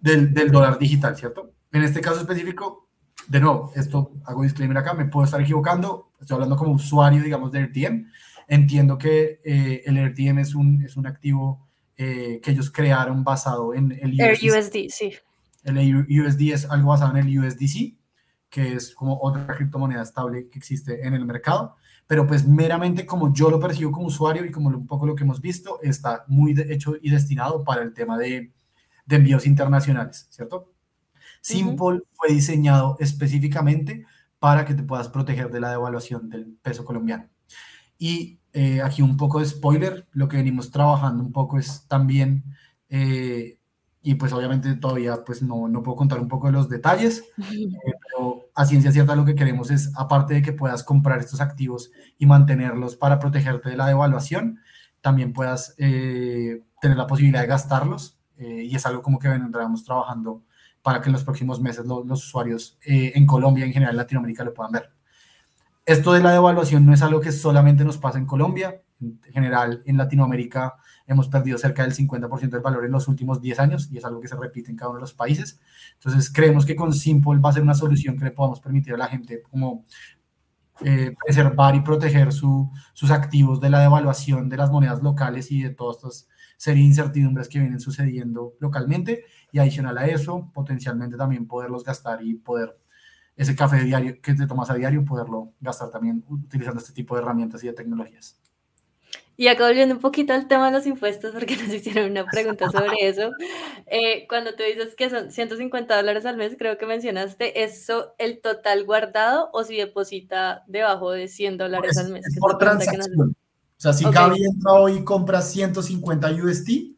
del, del dólar digital, ¿cierto? En este caso específico, de nuevo, esto hago disclaimer acá, me puedo estar equivocando, estoy hablando como usuario, digamos, de RTM. Entiendo que eh, el RTM es un, es un activo eh, que ellos crearon basado en el USD. sí. El USD es algo basado en el USDC, que es como otra criptomoneda estable que existe en el mercado. Pero pues meramente como yo lo percibo como usuario y como un poco lo que hemos visto, está muy hecho y destinado para el tema de, de envíos internacionales, ¿cierto? Simple fue diseñado específicamente para que te puedas proteger de la devaluación del peso colombiano. Y eh, aquí un poco de spoiler, lo que venimos trabajando un poco es también, eh, y pues obviamente todavía pues no, no puedo contar un poco de los detalles, eh, pero a ciencia cierta lo que queremos es, aparte de que puedas comprar estos activos y mantenerlos para protegerte de la devaluación, también puedas tener la posibilidad de gastarlos, y es algo como que vendremos trabajando para que en los próximos meses los usuarios eh, en Colombia, en general en Latinoamérica, lo puedan ver. Esto de la devaluación no es algo que solamente nos pasa en Colombia. En general, en Latinoamérica hemos perdido cerca del 50% del valor en los últimos 10 años y es algo que se repite en cada uno de los países. Entonces, creemos que con Simple va a ser una solución que le podamos permitir a la gente como eh, preservar y proteger su, sus activos de la devaluación de las monedas locales y de todas estas serie de incertidumbres que vienen sucediendo localmente y adicional a eso, potencialmente también poderlos gastar y poder ese café diario que te tomas a diario, poderlo gastar también utilizando este tipo de herramientas y de tecnologías. Y acá volviendo un poquito al tema de los impuestos, porque nos hicieron una pregunta sobre eso. Eh, cuando tú dices que son 150 dólares al mes, creo que mencionaste, ¿eso el total guardado o si deposita debajo de 100 dólares al mes? Es por transacción. O sea, si okay. entra hoy y compra 150 USD,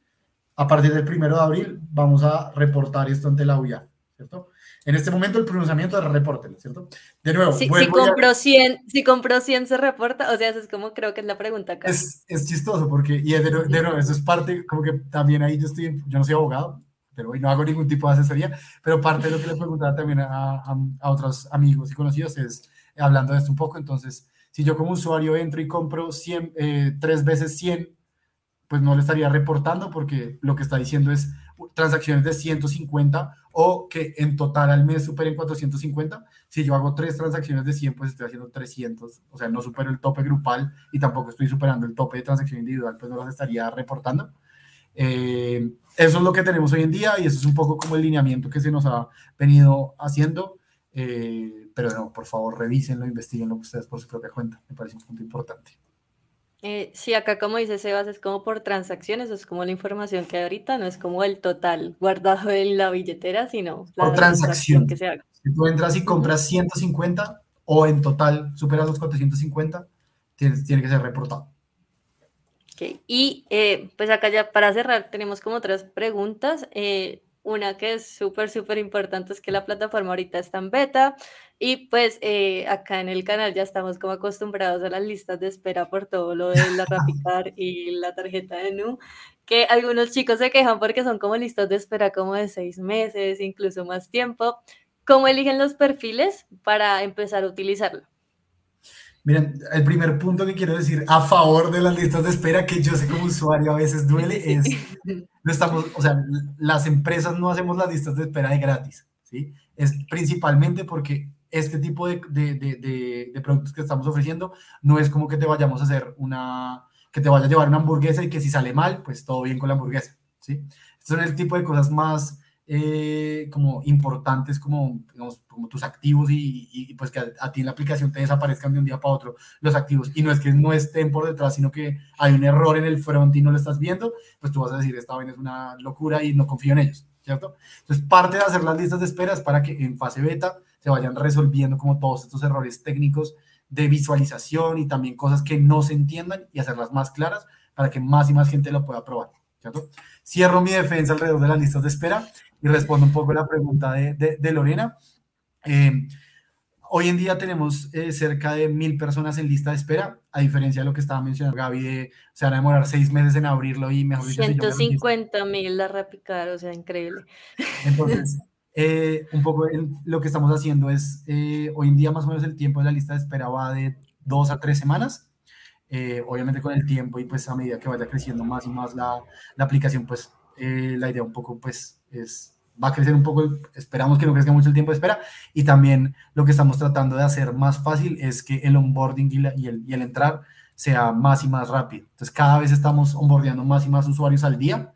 a partir del primero de abril vamos a reportar esto ante la UIA, ¿cierto? En este momento el pronunciamiento es reporte, ¿cierto? De nuevo, si, si compró 100, si compró 100 se reporta, o sea, eso es como creo que es la pregunta acá. Es, es chistoso porque, y de, nuevo, eso es parte, como que también ahí yo estoy, yo no soy abogado, pero hoy no hago ningún tipo de asesoría, pero parte de lo que le preguntaba también a, a, a otros amigos y conocidos es, hablando de esto un poco, entonces, si yo como usuario entro y compro 100, eh, tres veces 100, pues no le estaría reportando porque lo que está diciendo es transacciones de 150 o que en total al mes superen 450. Si yo hago tres transacciones de 100, pues estoy haciendo 300, o sea, no supero el tope grupal y tampoco estoy superando el tope de transacción individual, pues no las estaría reportando. Eh, eso es lo que tenemos hoy en día y eso es un poco como el lineamiento que se nos ha venido haciendo. Eh, pero no, por favor, revísenlo, investiguenlo ustedes por su propia cuenta. Me parece un punto importante. Eh, sí, acá como dice Sebas, es como por transacciones, es como la información que hay ahorita, no es como el total guardado en la billetera, sino la por transacción que se haga. Si tú entras y compras 150 o en total superas los 450, tiene, tiene que ser reportado. Okay. Y eh, pues acá ya para cerrar tenemos como tres preguntas. Eh, una que es súper, súper importante es que la plataforma ahorita está en beta y pues eh, acá en el canal ya estamos como acostumbrados a las listas de espera por todo lo de la Rapicar y la tarjeta de NU, que algunos chicos se quejan porque son como listas de espera como de seis meses, incluso más tiempo. ¿Cómo eligen los perfiles para empezar a utilizarlo? Miren, el primer punto que quiero decir a favor de las listas de espera, que yo sé como usuario a veces duele, es, no estamos, o sea, las empresas no hacemos las listas de espera de gratis, ¿sí? Es principalmente porque este tipo de, de, de, de, productos que estamos ofreciendo no es como que te vayamos a hacer una, que te vaya a llevar una hamburguesa y que si sale mal, pues todo bien con la hamburguesa, ¿sí? Estos son el tipo de cosas más eh, como importantes como, digamos, como tus activos y, y pues que a, ti en la aplicación te desaparezcan de un día para otro los activos y no es que no estén por detrás, sino que hay un error en el front y no lo estás viendo, pues tú vas a decir, esta vaina es una locura y no confío en ellos, ¿cierto? Entonces, parte de hacer las listas de espera es para que en fase beta se vayan resolviendo como todos estos errores técnicos de visualización y también cosas que no se entiendan y hacerlas más claras para que más y más gente lo pueda probar, ¿cierto? Cierro mi defensa alrededor de las listas de espera y respondo un poco la pregunta de, de, Lorena. Eh, hoy en día tenemos eh, cerca de mil personas en lista de espera, a diferencia de lo que estaba mencionando Gaby, de, se van a demorar seis meses en abrirlo y mejor dicho... 150 mil la Rapicar, o sea, increíble. Entonces, eh, un poco lo que estamos haciendo es, hoy en día más o menos el tiempo de la lista de espera va de dos a tres semanas. obviamente con el tiempo y pues a medida que vaya creciendo más y más la, la aplicación, pues la idea un poco pues es va a crecer un poco, esperamos que no crezca mucho el tiempo de espera y también lo que estamos tratando de hacer más fácil es que el onboarding y, el, y el, entrar sea más y más rápido. Entonces cada vez estamos onboardeando más y más usuarios al día.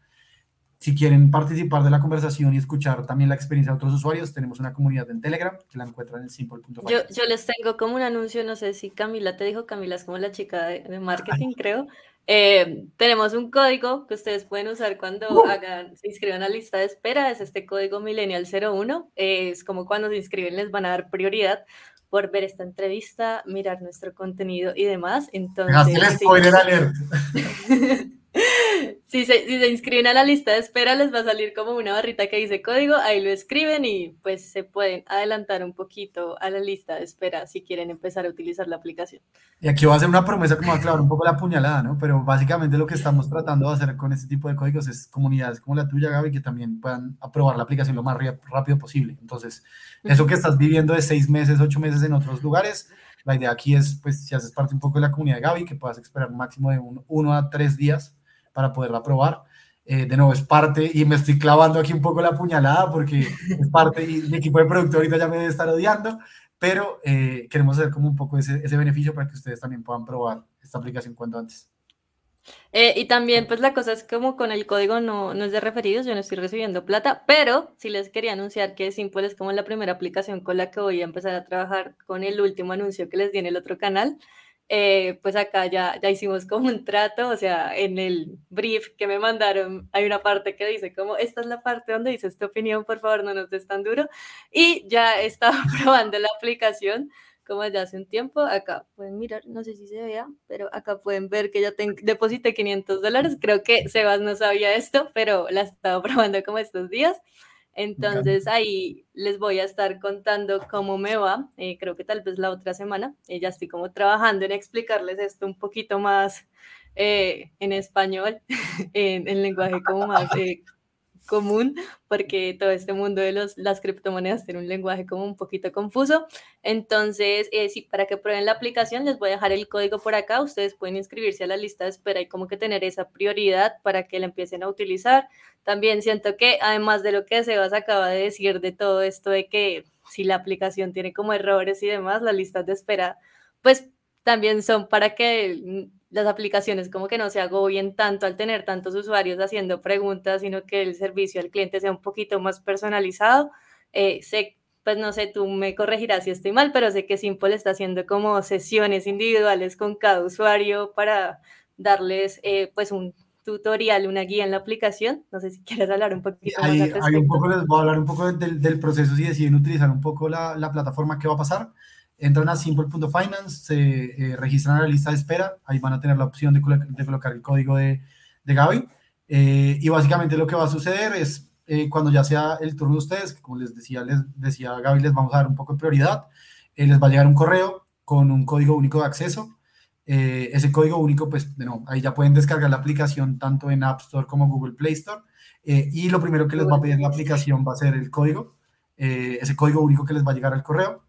Si quieren participar de la conversación y escuchar también la experiencia de otros usuarios, tenemos una comunidad en Telegram que la encuentran en simple.com. Yo, yo les tengo como un anuncio, no sé si Camila te dijo, Camila es como la chica de, de marketing, creo. Eh, tenemos un código que ustedes pueden usar cuando uh. hagan, se inscriban a la lista de espera, es este código Millennial 01, es como cuando se inscriben les van a dar prioridad por ver esta entrevista, mirar nuestro contenido y demás. Entonces, spoiler alert. si, se, si se inscriben a la lista de espera, les va a salir como una barrita que dice código, ahí lo escriben y pues se pueden adelantar un poquito a la lista de espera si quieren empezar a utilizar la aplicación. Y aquí voy a hacer una promesa como a clavar un poco la puñalada, ¿no? Pero básicamente lo que estamos tratando de hacer con este tipo de códigos es comunidades como la tuya, Gaby, que también puedan aprobar la aplicación lo más rápido posible. Entonces, eso que estás viviendo de seis meses, ocho meses en otros lugares, la idea aquí es, pues, si haces parte un poco de la comunidad de Gaby, que puedas esperar un máximo de uno a tres días para poderla probar. Eh, de nuevo, es parte, y me estoy clavando aquí un poco la puñalada porque es parte, y mi equipo de producto ahorita ya me debe estar odiando, pero eh, queremos hacer como un poco ese, ese, beneficio para que ustedes también puedan probar esta aplicación cuanto antes. Eh, y también, pues la cosa es como con el código no, no es de referidos, yo no estoy recibiendo plata, pero sí les quería anunciar que Simple es como la primera aplicación con la que voy a empezar a trabajar con el último anuncio que les di en el otro canal, eh, pues acá ya, ya hicimos como un trato, o sea, en el brief que me mandaron hay una parte que dice como, esta es la parte donde dices tu opinión, por favor, no nos des tan duro. Y ya estaba probando la aplicación como ya hace un tiempo. Acá pueden mirar, no sé si se vea, pero acá pueden ver que ya deposité 500 dólares. Creo que Sebas no sabía esto, pero la he estado probando como estos días. Entonces ahí les voy a estar contando cómo me va. Eh, creo que tal vez la otra semana. Eh, ya estoy como trabajando en explicarles esto un poquito más eh, en español, en, en, lenguaje como más común, porque todo este mundo de los, las criptomonedas tiene un lenguaje como un poquito confuso. Entonces, eh, sí, para que prueben la aplicación, les voy a dejar el código por acá. Ustedes pueden inscribirse a la lista de espera y como que tener esa prioridad para que la empiecen a utilizar. También siento que, además de lo que Sebas acaba de decir de todo esto de que si la aplicación tiene como errores y demás, las listas de espera, pues también son para que las aplicaciones como que no se agobien tanto al tener tantos usuarios haciendo preguntas, sino que el servicio al cliente sea un poquito más personalizado. Eh, sé, pues no sé, tú me corregirás si estoy mal, pero sé que Simple está haciendo como sesiones individuales con cada usuario para darles eh, pues un tutorial, una guía en la aplicación. No sé si quieres hablar un poquito más al un poco, les voy a hablar un poco del, del proceso si deciden utilizar un poco la, la plataforma que va a pasar entran a simple.finance, se eh, registran a la lista de espera, ahí van a tener la opción de, colocar el código de, Gaby. Eh, y básicamente lo que va a suceder es, eh, cuando ya sea el turno de ustedes, como les decía, les decía Gaby, les vamos a dar un poco de prioridad, les va a llegar un correo con un código único de acceso. ese código único, pues, de no, ahí ya pueden descargar la aplicación tanto en App Store como Google Play Store. y lo primero que les va a pedir la aplicación va a ser el código, ese código único que les va a llegar al correo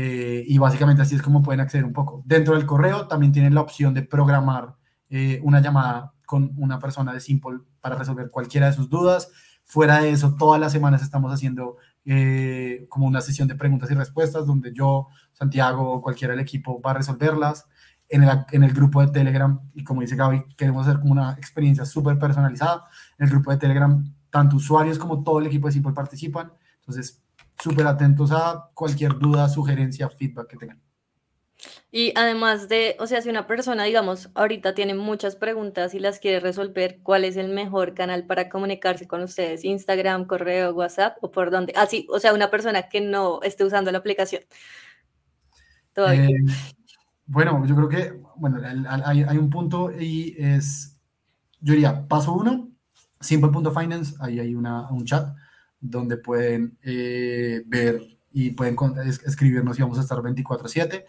eh, y básicamente así es como pueden acceder un poco. Dentro del correo también tienen la opción de programar eh, una llamada con una persona de Simple para resolver cualquiera de sus dudas. Fuera de eso, todas las semanas estamos haciendo eh, como una sesión de preguntas y respuestas donde yo, Santiago o cualquiera del equipo va a resolverlas. En el, en el grupo de Telegram, y como dice Gaby, queremos hacer como una experiencia súper personalizada. En el grupo de Telegram, tanto usuarios como todo el equipo de Simple participan. Entonces, súper atentos a cualquier duda, sugerencia, feedback que tengan. Y además de, o sea, si una persona, digamos, ahorita tiene muchas preguntas y las quiere resolver, ¿cuál es el mejor canal para comunicarse con ustedes? ¿Instagram, correo, WhatsApp o por dónde? Así, ah, o sea, una persona que no esté usando la aplicación. Eh, bueno, yo creo que, bueno, hay, hay, un punto y es, yo diría, paso uno, simple.finance, ahí hay una, un chat donde pueden eh, ver y pueden escribirnos y vamos a estar 24/7.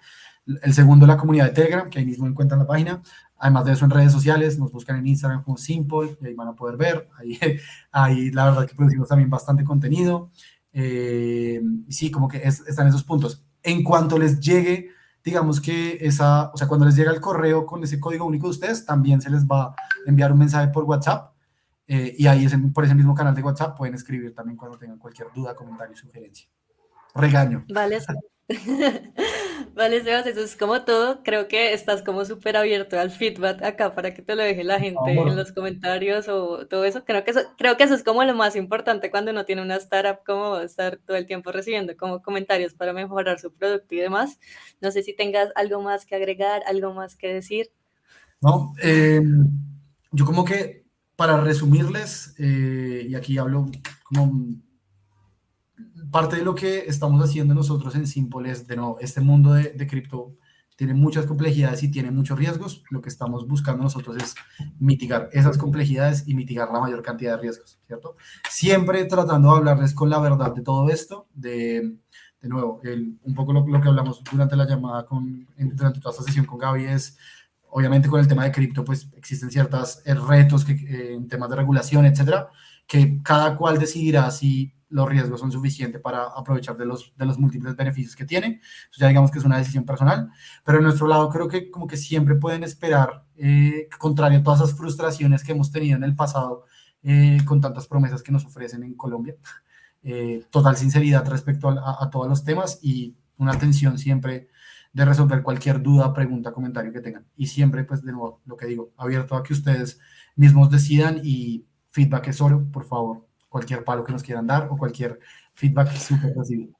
El segundo, la comunidad de Telegram, que ahí mismo encuentran la página. Además de eso, en redes sociales, nos buscan en Instagram como Simple, y ahí van a poder ver. Ahí, ahí la verdad que producimos también bastante contenido. Eh, sí, como que están esos puntos. En cuanto les llegue, digamos que esa, o sea, cuando les llega el correo con ese código único de ustedes, también se les va a enviar un mensaje por WhatsApp eh, y ahí por ese mismo canal de WhatsApp pueden escribir también cuando tengan cualquier duda, comentario, sugerencia. Regaño. Vale, vale, Sebas, eso es como todo. Creo que estás como súper abierto al feedback acá para que te lo deje la gente en los comentarios o todo eso. Creo que eso, creo que eso es como lo más importante cuando uno tiene una startup, como estar todo el tiempo recibiendo como comentarios para mejorar su producto y demás. No sé si tengas algo más que agregar, algo más que decir. No, eh, yo como que para resumirles, eh, y aquí hablo como parte de lo que estamos haciendo nosotros en Simple es, de nuevo, este mundo de, de cripto tiene muchas complejidades y tiene muchos riesgos. Lo que estamos buscando nosotros es mitigar esas complejidades y mitigar la mayor cantidad de riesgos, ¿cierto? Siempre tratando de hablarles con la verdad de todo esto, de, de nuevo, un poco lo, lo, que hablamos durante la llamada, con, durante toda esta sesión con Gaby es obviamente con el tema de cripto, pues existen ciertos eh, retos que, eh, en temas de regulación, etcétera, que cada cual decidirá si los riesgos son suficientes para aprovechar de los, de los múltiples beneficios que tiene. ya digamos que es una decisión personal, pero en nuestro lado creo que como que siempre pueden esperar, eh, contrario a todas esas frustraciones que hemos tenido en el pasado con tantas promesas que nos ofrecen en Colombia, total sinceridad respecto a todos los temas y una atención siempre de resolver cualquier duda, pregunta, comentario que tengan. Y siempre, pues, de nuevo, lo que digo, abierto a que ustedes mismos decidan y feedback es oro, por favor, cualquier palo que nos quieran dar o cualquier feedback súper recibido.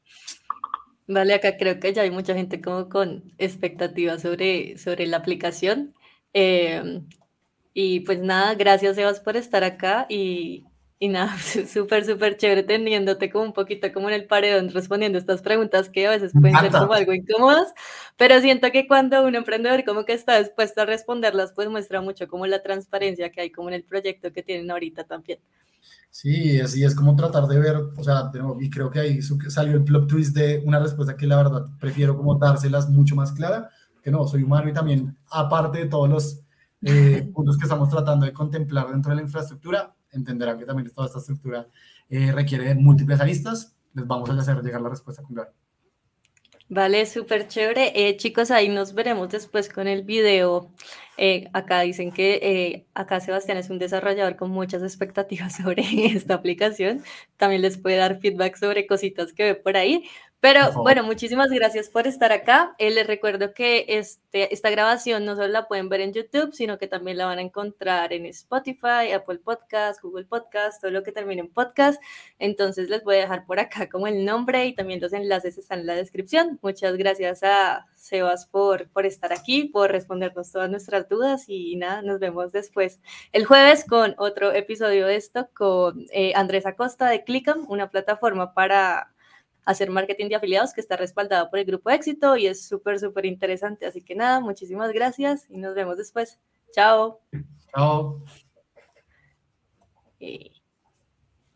Vale, acá creo que ya hay mucha gente como con expectativas sobre, sobre la aplicación. Em, y pues nada, gracias Sebas por estar acá y, y nada, súper, súper chévere teniéndote como un poquito como en el paredón respondiendo estas preguntas que a veces pueden ser como algo incómodas, pero siento que cuando un emprendedor como que está dispuesto a responderlas, pues muestra mucho como la transparencia que hay como en el proyecto que tienen ahorita también. Sí, así es como tratar de ver, o sea, y creo que ahí salió el plot twist de una respuesta que la verdad prefiero como dárselas mucho más clara, que no, soy humano y también, aparte de todos los eh, puntos que estamos tratando de contemplar dentro de la infraestructura, entenderán que también toda esta estructura eh, requiere múltiples aristas, les vamos a hacer llegar la respuesta con Gary. Vale, súper chévere. Eh, chicos, ahí nos veremos después con el video. Eh, acá dicen que eh, acá Sebastián es un desarrollador con muchas expectativas sobre esta aplicación. También les puede dar feedback sobre cositas que ve por ahí. Pero bueno, muchísimas gracias por estar acá. Eh, les recuerdo que este, esta grabación no solo la pueden ver en YouTube, sino que también la van a encontrar en Spotify, Apple Podcast, Google Podcast, todo lo que termine en podcast. Entonces les voy a dejar por acá como el nombre y también los enlaces están en la descripción. Muchas gracias a Sebas por, por estar aquí, por respondernos todas nuestras dudas y nada, nos vemos después el jueves con otro episodio de esto con eh, Andrés Acosta de Clickam, una plataforma para hacer marketing de afiliados que está respaldado por el grupo éxito y es súper, súper interesante. Así que nada, muchísimas gracias y nos vemos después. Chao. Chao. Eh,